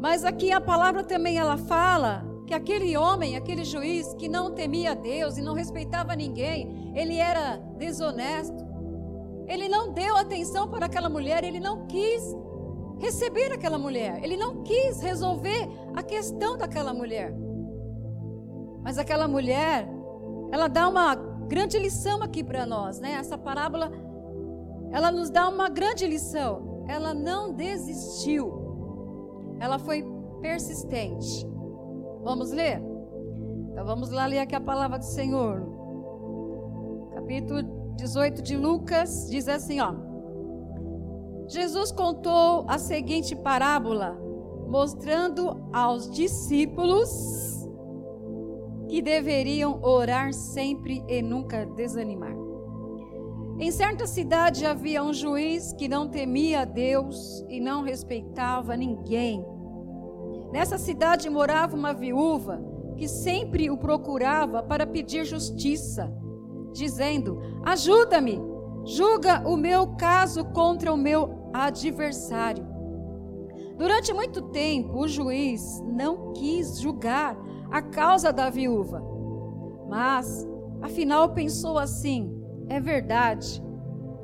Mas aqui a palavra também ela fala que aquele homem, aquele juiz que não temia Deus e não respeitava ninguém, ele era desonesto. Ele não deu atenção para aquela mulher, ele não quis receber aquela mulher, ele não quis resolver a questão daquela mulher. Mas aquela mulher, ela dá uma grande lição aqui para nós, né? Essa parábola, ela nos dá uma grande lição. Ela não desistiu, ela foi persistente. Vamos ler? Então vamos lá ler aqui a palavra do Senhor. Capítulo 18 de Lucas diz assim, ó. Jesus contou a seguinte parábola, mostrando aos discípulos que deveriam orar sempre e nunca desanimar. Em certa cidade havia um juiz que não temia a Deus e não respeitava ninguém. Nessa cidade morava uma viúva que sempre o procurava para pedir justiça dizendo: Ajuda-me, julga o meu caso contra o meu adversário. Durante muito tempo, o juiz não quis julgar a causa da viúva. Mas, afinal, pensou assim: é verdade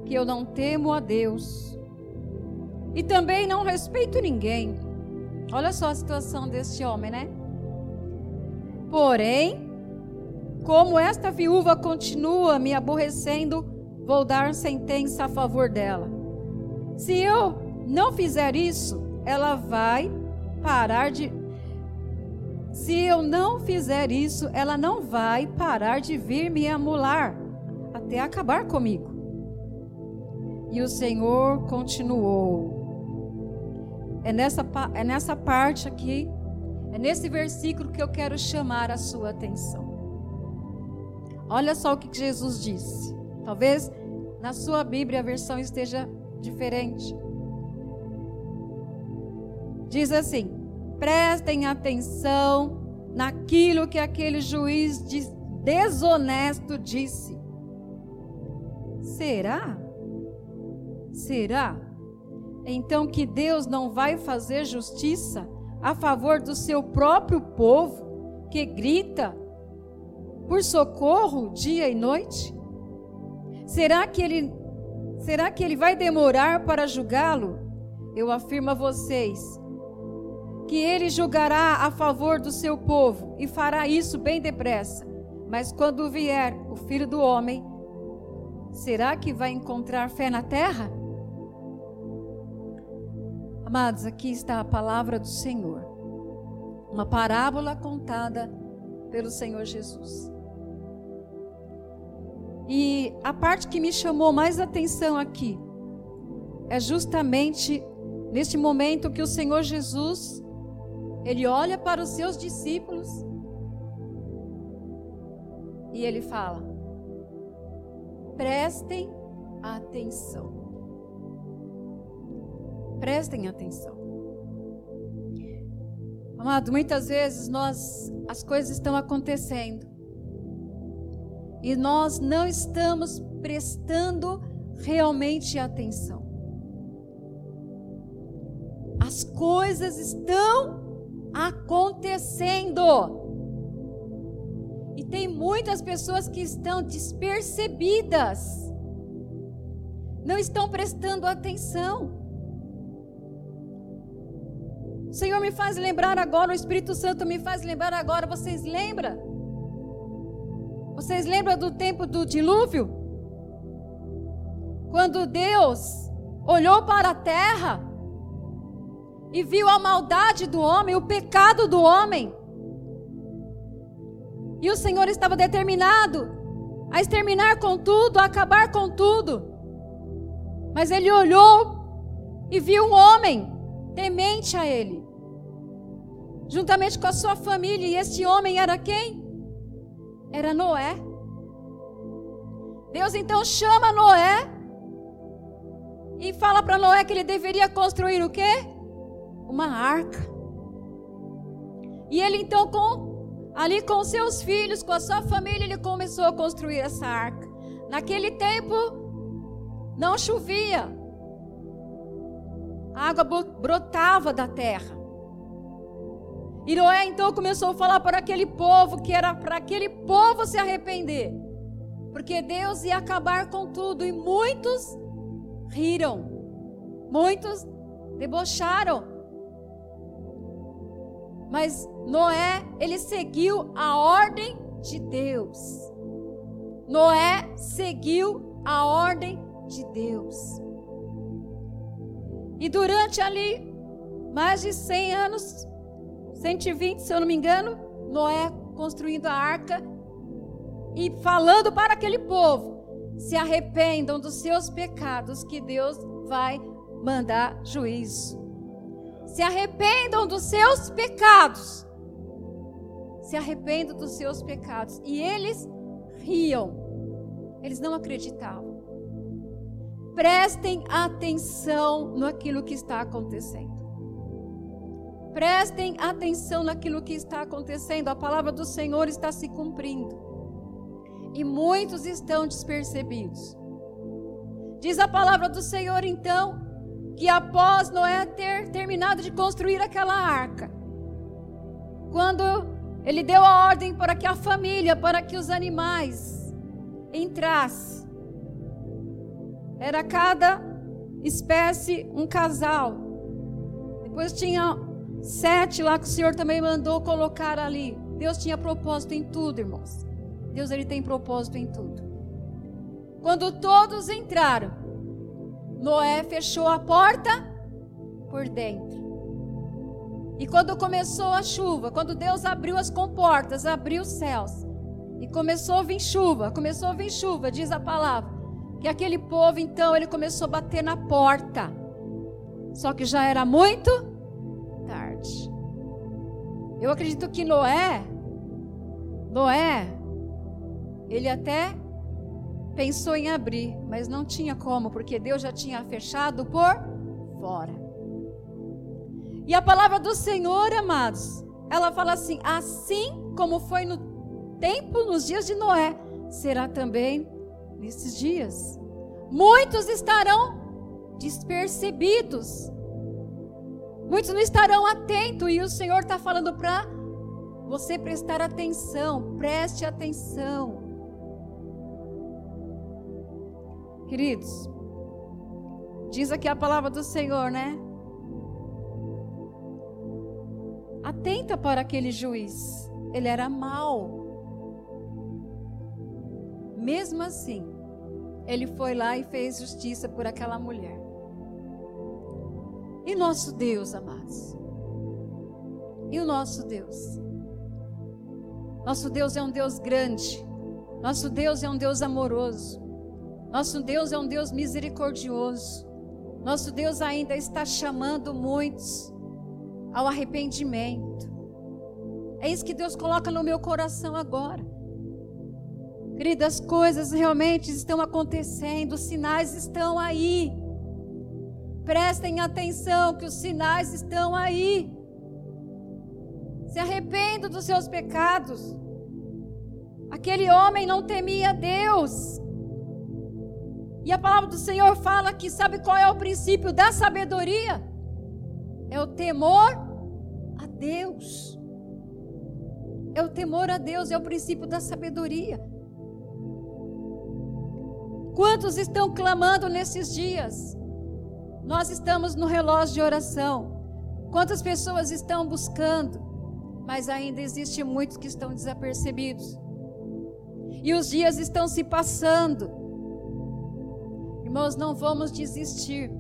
que eu não temo a Deus e também não respeito ninguém. Olha só a situação deste homem, né? Porém, como esta viúva continua me aborrecendo, vou dar sentença a favor dela. Se eu não fizer isso, ela vai parar de. Se eu não fizer isso, ela não vai parar de vir me amular até acabar comigo. E o Senhor continuou. É nessa, é nessa parte aqui, é nesse versículo que eu quero chamar a sua atenção. Olha só o que Jesus disse. Talvez na sua Bíblia a versão esteja diferente. Diz assim: prestem atenção naquilo que aquele juiz desonesto disse. Será? Será? Então que Deus não vai fazer justiça a favor do seu próprio povo que grita por socorro dia e noite? Será que ele será que ele vai demorar para julgá-lo? Eu afirmo a vocês que ele julgará a favor do seu povo e fará isso bem depressa. Mas quando vier o Filho do homem, será que vai encontrar fé na terra? Amados, aqui está a palavra do Senhor. Uma parábola contada pelo Senhor Jesus. E a parte que me chamou mais atenção aqui é justamente neste momento que o Senhor Jesus ele olha para os seus discípulos e ele fala: prestem atenção. Prestem atenção. Amado, muitas vezes nós as coisas estão acontecendo e nós não estamos prestando realmente atenção. As coisas estão acontecendo. E tem muitas pessoas que estão despercebidas. Não estão prestando atenção. O Senhor me faz lembrar agora, o Espírito Santo me faz lembrar agora, vocês lembram? Vocês lembram do tempo do dilúvio? Quando Deus olhou para a terra e viu a maldade do homem, o pecado do homem. E o Senhor estava determinado a exterminar com tudo, a acabar com tudo. Mas ele olhou e viu um homem temente a ele, juntamente com a sua família. E este homem era quem? Era Noé. Deus então chama Noé e fala para Noé que ele deveria construir o quê? Uma arca. E ele então com ali com seus filhos, com a sua família, ele começou a construir essa arca. Naquele tempo não chovia. A água brotava da terra. E Noé então começou a falar para aquele povo que era para aquele povo se arrepender. Porque Deus ia acabar com tudo e muitos riram, muitos debocharam. Mas Noé, ele seguiu a ordem de Deus. Noé seguiu a ordem de Deus. E durante ali mais de 100 anos, 120, se eu não me engano, Noé construindo a arca e falando para aquele povo: se arrependam dos seus pecados, que Deus vai mandar juízo. Se arrependam dos seus pecados. Se arrependam dos seus pecados. E eles riam. Eles não acreditavam. Prestem atenção naquilo que está acontecendo. Prestem atenção naquilo que está acontecendo. A palavra do Senhor está se cumprindo. E muitos estão despercebidos. Diz a palavra do Senhor, então, que após Noé ter terminado de construir aquela arca, quando ele deu a ordem para que a família, para que os animais entrassem, era cada espécie um casal. Depois tinha Sete lá que o Senhor também mandou colocar ali. Deus tinha propósito em tudo, irmãos. Deus ele tem propósito em tudo. Quando todos entraram, Noé fechou a porta por dentro. E quando começou a chuva, quando Deus abriu as comportas, abriu os céus, e começou a vir chuva, começou a vir chuva, diz a palavra, que aquele povo então ele começou a bater na porta. Só que já era muito Eu acredito que Noé, Noé, ele até pensou em abrir, mas não tinha como, porque Deus já tinha fechado por fora. E a palavra do Senhor, amados, ela fala assim: assim como foi no tempo, nos dias de Noé, será também nesses dias. Muitos estarão despercebidos, Muitos não estarão atentos e o Senhor está falando para você prestar atenção. Preste atenção. Queridos, diz aqui a palavra do Senhor, né? Atenta para aquele juiz. Ele era mau. Mesmo assim, ele foi lá e fez justiça por aquela mulher. E nosso Deus, amados? E o nosso Deus? Nosso Deus é um Deus grande. Nosso Deus é um Deus amoroso. Nosso Deus é um Deus misericordioso. Nosso Deus ainda está chamando muitos ao arrependimento. É isso que Deus coloca no meu coração agora. Queridas, coisas realmente estão acontecendo, os sinais estão aí. Prestem atenção que os sinais estão aí. Se arrependa dos seus pecados. Aquele homem não temia Deus. E a palavra do Senhor fala que sabe qual é o princípio da sabedoria? É o temor a Deus. É o temor a Deus, é o princípio da sabedoria. Quantos estão clamando nesses dias? Nós estamos no relógio de oração. Quantas pessoas estão buscando, mas ainda existe muitos que estão desapercebidos. E os dias estão se passando. Irmãos, não vamos desistir.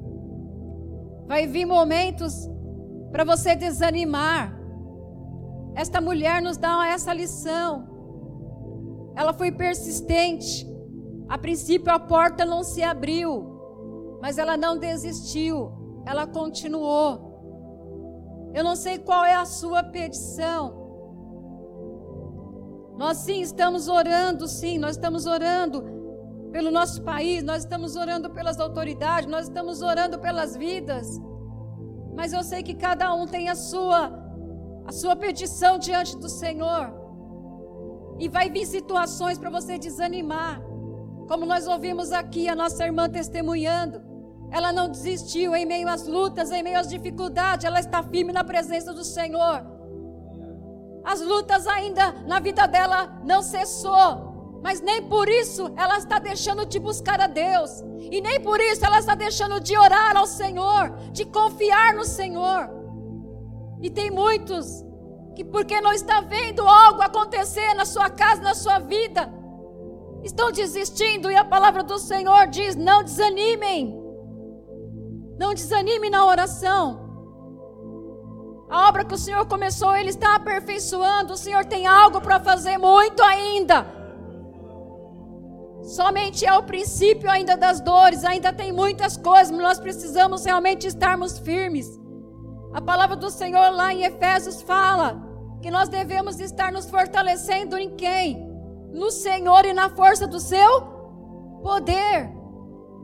Vai vir momentos para você desanimar. Esta mulher nos dá essa lição. Ela foi persistente. A princípio a porta não se abriu. Mas ela não desistiu, ela continuou. Eu não sei qual é a sua petição. Nós sim estamos orando, sim, nós estamos orando pelo nosso país, nós estamos orando pelas autoridades, nós estamos orando pelas vidas. Mas eu sei que cada um tem a sua a sua petição diante do Senhor. E vai vir situações para você desanimar. Como nós ouvimos aqui a nossa irmã testemunhando. Ela não desistiu em meio às lutas, em meio às dificuldades, ela está firme na presença do Senhor. As lutas ainda na vida dela não cessou. Mas nem por isso ela está deixando de buscar a Deus. E nem por isso ela está deixando de orar ao Senhor, de confiar no Senhor. E tem muitos que, porque não está vendo algo acontecer na sua casa, na sua vida, estão desistindo. E a palavra do Senhor diz: não desanimem. Não desanime na oração. A obra que o Senhor começou, Ele está aperfeiçoando. O Senhor tem algo para fazer muito ainda. Somente é o princípio ainda das dores, ainda tem muitas coisas, mas nós precisamos realmente estarmos firmes. A palavra do Senhor lá em Efésios fala que nós devemos estar nos fortalecendo em quem? No Senhor e na força do seu poder.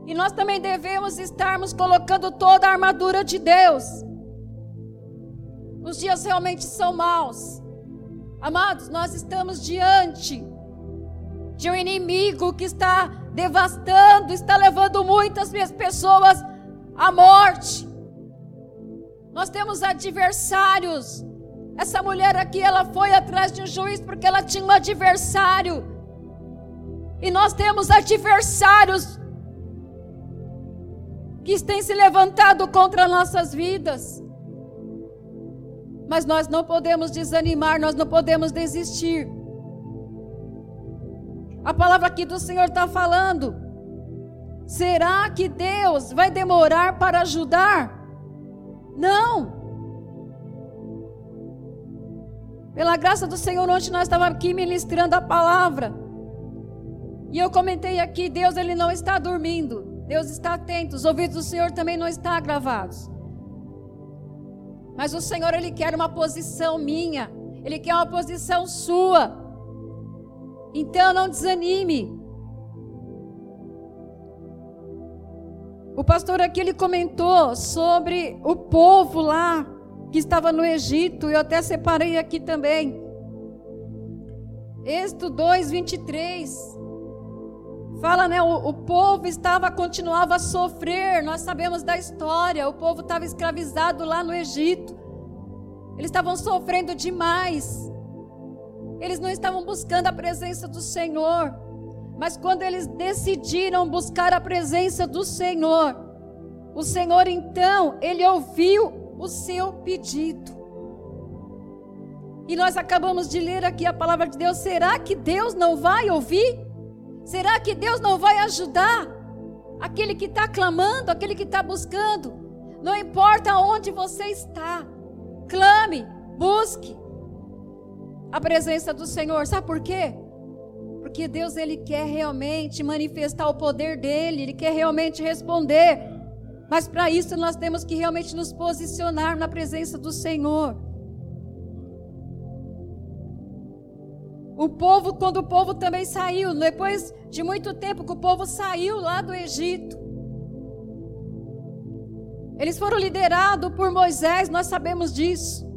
E nós também devemos estarmos colocando toda a armadura de Deus. Os dias realmente são maus. Amados, nós estamos diante de um inimigo que está devastando, está levando muitas pessoas à morte. Nós temos adversários. Essa mulher aqui, ela foi atrás de um juiz porque ela tinha um adversário. E nós temos adversários que têm se levantado contra nossas vidas. Mas nós não podemos desanimar, nós não podemos desistir. A palavra aqui do Senhor está falando. Será que Deus vai demorar para ajudar? Não. Pela graça do Senhor, ontem nós estávamos aqui ministrando a palavra. E eu comentei aqui, Deus ele não está dormindo. Deus está atento. Os ouvidos do Senhor também não estão gravados. Mas o Senhor ele quer uma posição minha. Ele quer uma posição sua. Então não desanime. O pastor aqui ele comentou sobre o povo lá que estava no Egito, eu até separei aqui também. Êxodo 2, 23. Fala, né? O, o, povo estava, continuava a sofrer. Nós sabemos da história. O povo estava escravizado lá no Egito. Eles estavam sofrendo demais. Eles não estavam buscando a presença do Senhor. Mas quando eles decidiram buscar a presença do Senhor, o Senhor então, ele ouviu o seu pedido. E nós acabamos de ler aqui a palavra de Deus. Será que Deus não vai ouvir? Será que Deus não vai ajudar aquele que está clamando, aquele que está buscando? Não importa onde você está, clame, busque, a presença do Senhor. Sabe por quê? Porque Deus ele quer realmente manifestar o poder dele, ele quer realmente responder. Mas para isso nós temos que realmente nos posicionar na presença do Senhor. O povo, quando o povo também saiu, depois de muito tempo que o povo saiu lá do Egito, eles foram liderados por Moisés, nós sabemos disso.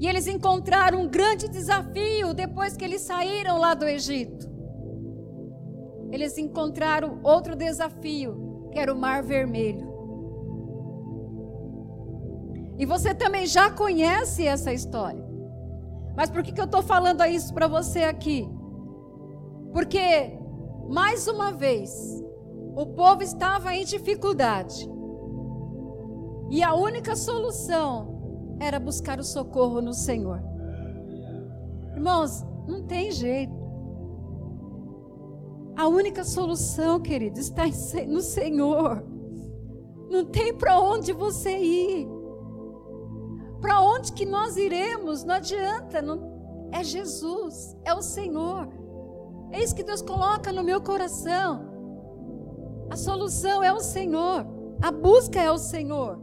E eles encontraram um grande desafio depois que eles saíram lá do Egito. Eles encontraram outro desafio, que era o Mar Vermelho. E você também já conhece essa história. Mas por que, que eu estou falando isso para você aqui? Porque, mais uma vez, o povo estava em dificuldade. E a única solução era buscar o socorro no Senhor. Irmãos, não tem jeito. A única solução, querido, está no Senhor. Não tem para onde você ir. Para onde que nós iremos? Não adianta. Não... É Jesus, é o Senhor. É isso que Deus coloca no meu coração. A solução é o Senhor. A busca é o Senhor.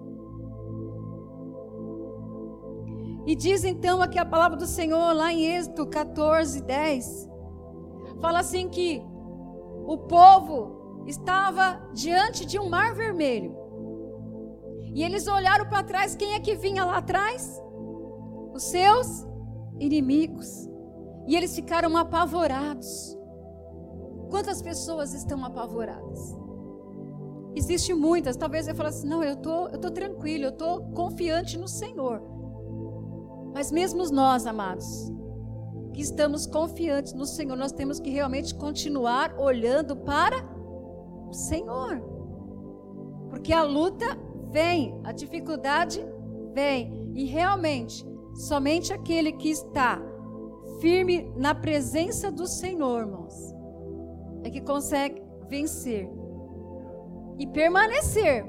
E diz então aqui a palavra do Senhor lá em Êxodo 14, 10. Fala assim que o povo estava diante de um mar vermelho. E eles olharam para trás, quem é que vinha lá atrás? Os seus inimigos. E eles ficaram apavorados. Quantas pessoas estão apavoradas? Existem muitas. Talvez eu fale assim: não, eu tô, eu tô tranquilo, eu tô confiante no Senhor. Mas mesmo nós, amados, que estamos confiantes no Senhor, nós temos que realmente continuar olhando para o Senhor. Porque a luta vem, a dificuldade vem, e realmente, somente aquele que está firme na presença do Senhor, irmãos, é que consegue vencer e permanecer.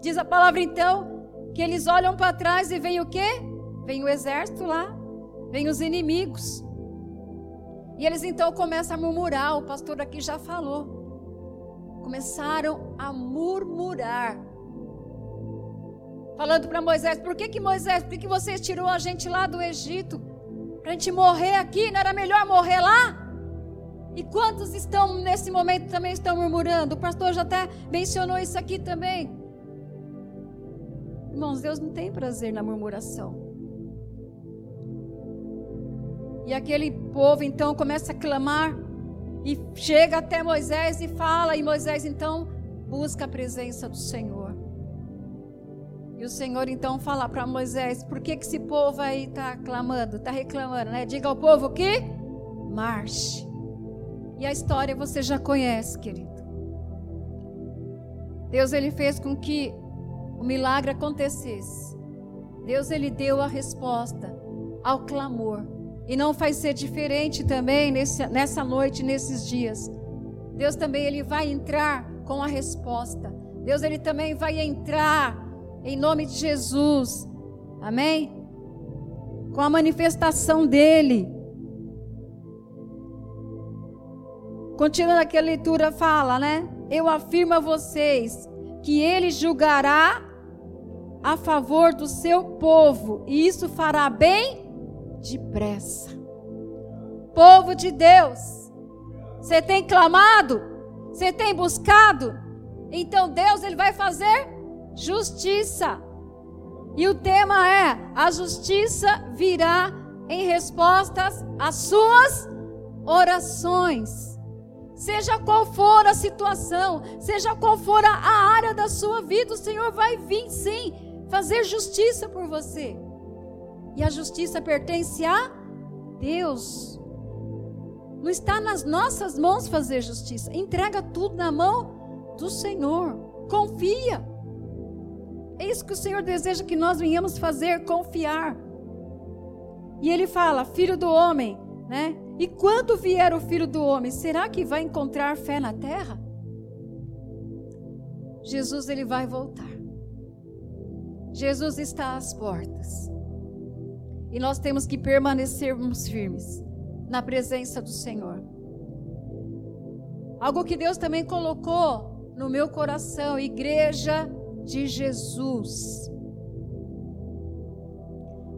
Diz a palavra então que eles olham para trás e vem o quê? Vem o exército lá, vem os inimigos. E eles então começam a murmurar, o pastor aqui já falou. Começaram a murmurar. Falando para Moisés: por que, que Moisés, por que, que você tirou a gente lá do Egito? Para a gente morrer aqui, não era melhor morrer lá? E quantos estão nesse momento também estão murmurando? O pastor já até mencionou isso aqui também. Irmãos, Deus não tem prazer na murmuração. E aquele povo então começa a clamar e chega até Moisés e fala, e Moisés então busca a presença do Senhor. E o Senhor então fala para Moisés: por que, que esse povo aí está clamando, está reclamando, né? Diga ao povo que marche. E a história você já conhece, querido. Deus ele fez com que o milagre acontecesse. Deus ele deu a resposta ao clamor. E não vai ser diferente também nesse, nessa noite, nesses dias. Deus também ele vai entrar com a resposta. Deus ele também vai entrar em nome de Jesus. Amém? Com a manifestação dele. Continuando aquela leitura fala, né? Eu afirmo a vocês que ele julgará a favor do seu povo, e isso fará bem depressa. Povo de Deus, você tem clamado? Você tem buscado? Então Deus ele vai fazer justiça. E o tema é: a justiça virá em respostas às suas orações. Seja qual for a situação, seja qual for a área da sua vida, o Senhor vai vir sim fazer justiça por você. E a justiça pertence a Deus. Não está nas nossas mãos fazer justiça. Entrega tudo na mão do Senhor. Confia. É isso que o Senhor deseja que nós venhamos fazer, confiar. E ele fala: Filho do homem, né? E quando vier o filho do homem, será que vai encontrar fé na terra? Jesus ele vai voltar. Jesus está às portas. E nós temos que permanecermos firmes na presença do Senhor. Algo que Deus também colocou no meu coração, igreja de Jesus.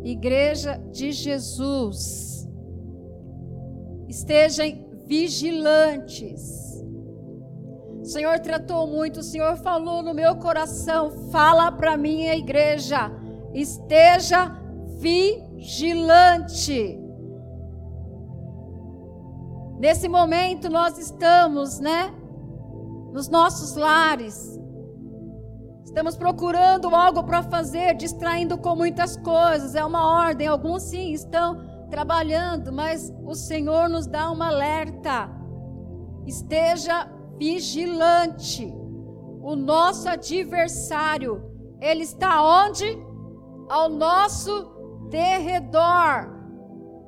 Igreja de Jesus. Estejam vigilantes. O Senhor tratou muito, o Senhor falou no meu coração, fala para minha igreja, esteja vigilante. Nesse momento nós estamos, né, nos nossos lares. Estamos procurando algo para fazer, distraindo com muitas coisas, é uma ordem. Alguns sim estão trabalhando, mas o Senhor nos dá um alerta. Esteja vigilante. O nosso adversário, ele está onde? Ao nosso derredor,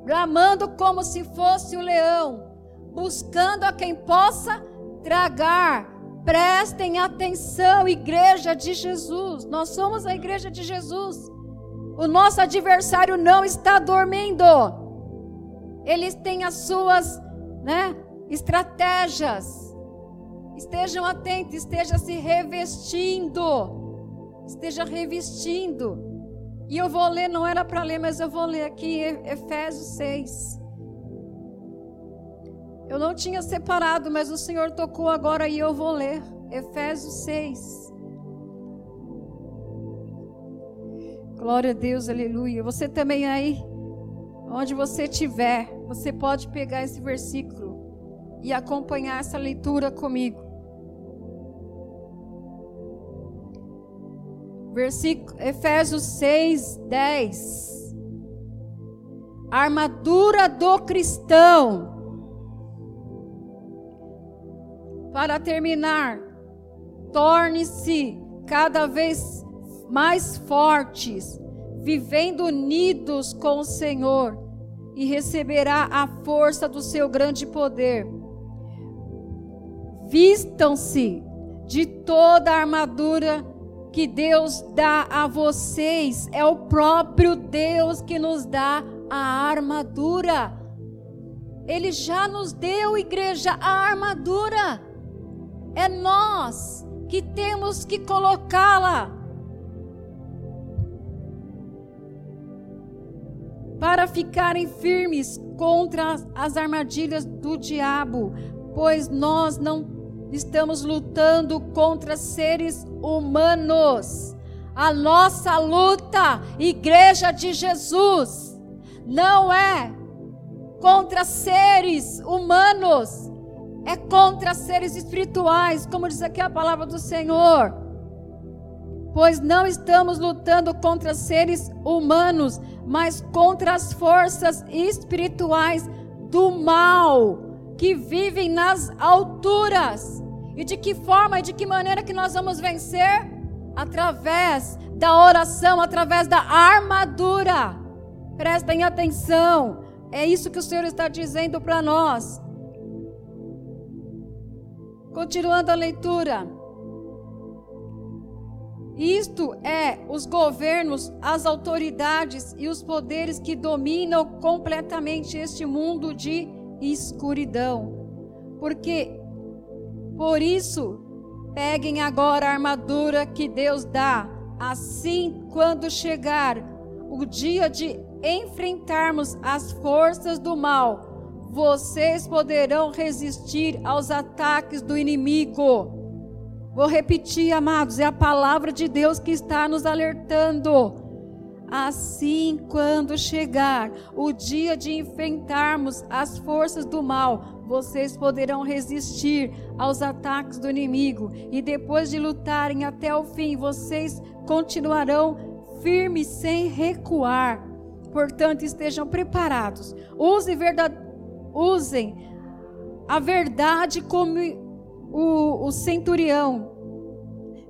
bramando como se fosse um leão, buscando a quem possa tragar. Prestem atenção, igreja de Jesus. Nós somos a igreja de Jesus. O nosso adversário não está dormindo. Eles têm as suas, né, estratégias. Estejam atentos, esteja se revestindo. Esteja revestindo. E eu vou ler, não era para ler, mas eu vou ler aqui Efésios 6. Eu não tinha separado, mas o Senhor tocou agora e eu vou ler. Efésios 6. Glória a Deus, aleluia. Você também aí, onde você estiver, você pode pegar esse versículo e acompanhar essa leitura comigo. Versículo, Efésios 6, 10. A armadura do cristão. Para terminar, torne-se cada vez mais fortes, vivendo unidos com o Senhor, e receberá a força do seu grande poder. Vistam-se de toda a armadura que Deus dá a vocês. É o próprio Deus que nos dá a armadura. Ele já nos deu, igreja, a armadura. É nós que temos que colocá-la. Para ficarem firmes contra as armadilhas do diabo, pois nós não estamos lutando contra seres humanos. A nossa luta, Igreja de Jesus, não é contra seres humanos, é contra seres espirituais, como diz aqui a palavra do Senhor. Pois não estamos lutando contra seres humanos, mas contra as forças espirituais do mal que vivem nas alturas. E de que forma e de que maneira que nós vamos vencer? Através da oração, através da armadura. Prestem atenção. É isso que o Senhor está dizendo para nós. Continuando a leitura. Isto é os governos, as autoridades e os poderes que dominam completamente este mundo de escuridão. Porque por isso peguem agora a armadura que Deus dá, assim quando chegar o dia de enfrentarmos as forças do mal, vocês poderão resistir aos ataques do inimigo. Vou repetir, amados, é a palavra de Deus que está nos alertando. Assim, quando chegar o dia de enfrentarmos as forças do mal, vocês poderão resistir aos ataques do inimigo, e depois de lutarem até o fim, vocês continuarão firmes sem recuar. Portanto, estejam preparados. Use verdade, usem a verdade como o, o centurião.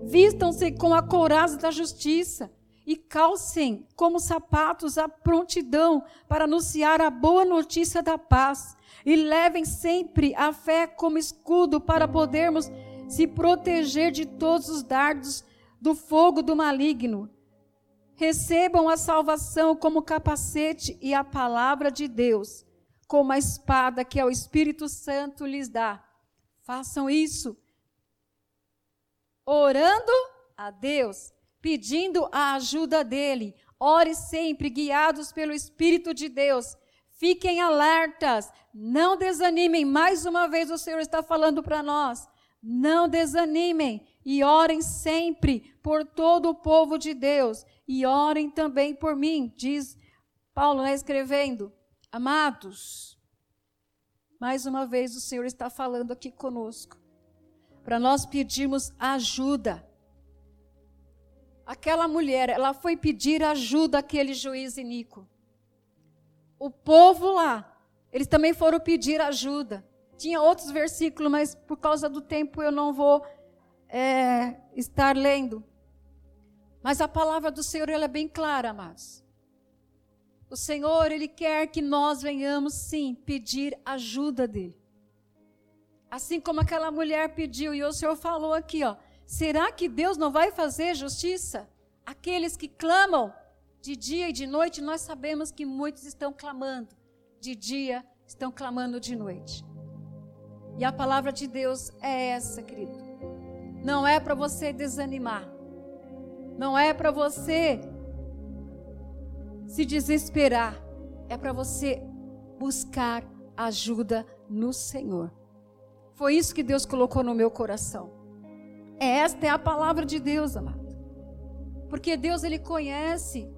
Vistam-se com a couraça da justiça e calcem como sapatos a prontidão para anunciar a boa notícia da paz. E levem sempre a fé como escudo para podermos se proteger de todos os dardos do fogo do maligno. Recebam a salvação como capacete e a palavra de Deus como a espada que o Espírito Santo lhes dá. Façam isso orando a Deus pedindo a ajuda dele. Ore sempre, guiados pelo Espírito de Deus. Fiquem alertas, não desanimem. Mais uma vez o Senhor está falando para nós. Não desanimem e orem sempre por todo o povo de Deus e orem também por mim, diz Paulo né, escrevendo. Amados, mais uma vez o Senhor está falando aqui conosco, para nós pedirmos ajuda Aquela mulher, ela foi pedir ajuda àquele juiz iníquo. O povo lá, eles também foram pedir ajuda. Tinha outros versículos, mas por causa do tempo eu não vou é, estar lendo. Mas a palavra do Senhor ela é bem clara, amados. O Senhor, Ele quer que nós venhamos, sim, pedir ajuda dEle. Assim como aquela mulher pediu, e o Senhor falou aqui, ó. Será que Deus não vai fazer justiça? Aqueles que clamam de dia e de noite, nós sabemos que muitos estão clamando de dia, estão clamando de noite. E a palavra de Deus é essa, querido. Não é para você desanimar. Não é para você se desesperar. É para você buscar ajuda no Senhor. Foi isso que Deus colocou no meu coração. Esta é a palavra de Deus, amado. Porque Deus ele conhece,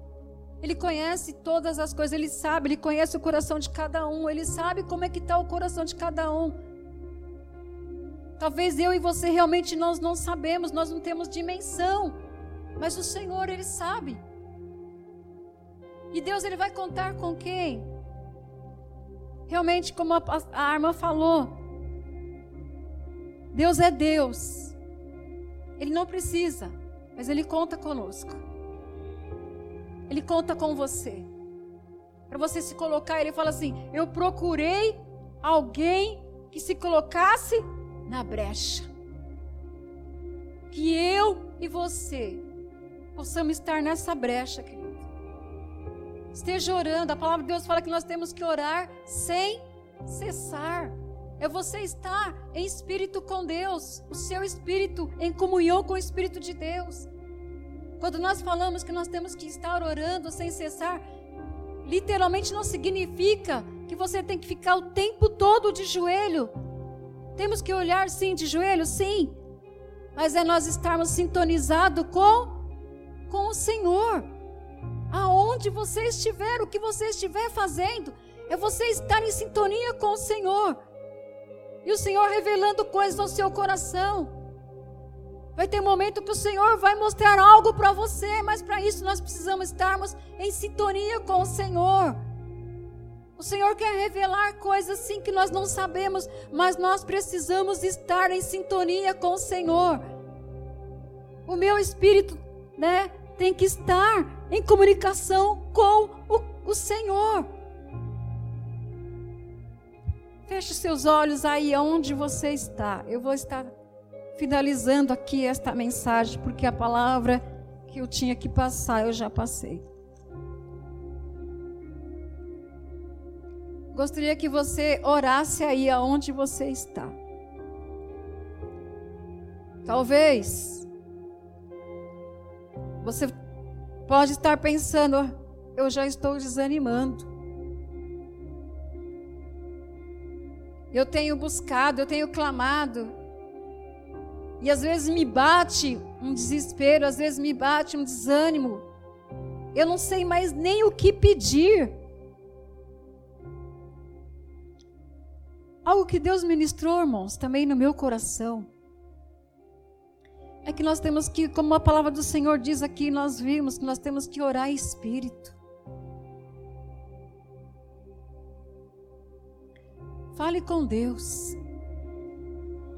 ele conhece todas as coisas, ele sabe, ele conhece o coração de cada um, ele sabe como é que está o coração de cada um. Talvez eu e você realmente nós não sabemos, nós não temos dimensão, mas o Senhor ele sabe. E Deus ele vai contar com quem? realmente, como a, a Arma falou, Deus é Deus. Ele não precisa, mas Ele conta conosco. Ele conta com você. Para você se colocar, Ele fala assim: Eu procurei alguém que se colocasse na brecha. Que eu e você possamos estar nessa brecha, querido. Esteja orando. A palavra de Deus fala que nós temos que orar sem cessar. É você estar em espírito com Deus, o seu espírito em comunhão com o Espírito de Deus. Quando nós falamos que nós temos que estar orando sem cessar, literalmente não significa que você tem que ficar o tempo todo de joelho. Temos que olhar sim de joelho, sim. Mas é nós estarmos sintonizados com com o Senhor. Aonde você estiver, o que você estiver fazendo, é você estar em sintonia com o Senhor. E o Senhor revelando coisas no seu coração. Vai ter momento que o Senhor vai mostrar algo para você, mas para isso nós precisamos estarmos em sintonia com o Senhor. O Senhor quer revelar coisas sim que nós não sabemos, mas nós precisamos estar em sintonia com o Senhor. O meu espírito, né, tem que estar em comunicação com o, o Senhor. Feche seus olhos aí aonde você está. Eu vou estar finalizando aqui esta mensagem, porque a palavra que eu tinha que passar, eu já passei. Gostaria que você orasse aí aonde você está. Talvez você pode estar pensando, eu já estou desanimando. Eu tenho buscado, eu tenho clamado. E às vezes me bate um desespero, às vezes me bate um desânimo. Eu não sei mais nem o que pedir. Algo que Deus ministrou, irmãos, também no meu coração é que nós temos que, como a palavra do Senhor diz aqui, nós vimos que nós temos que orar em espírito. Fale com Deus.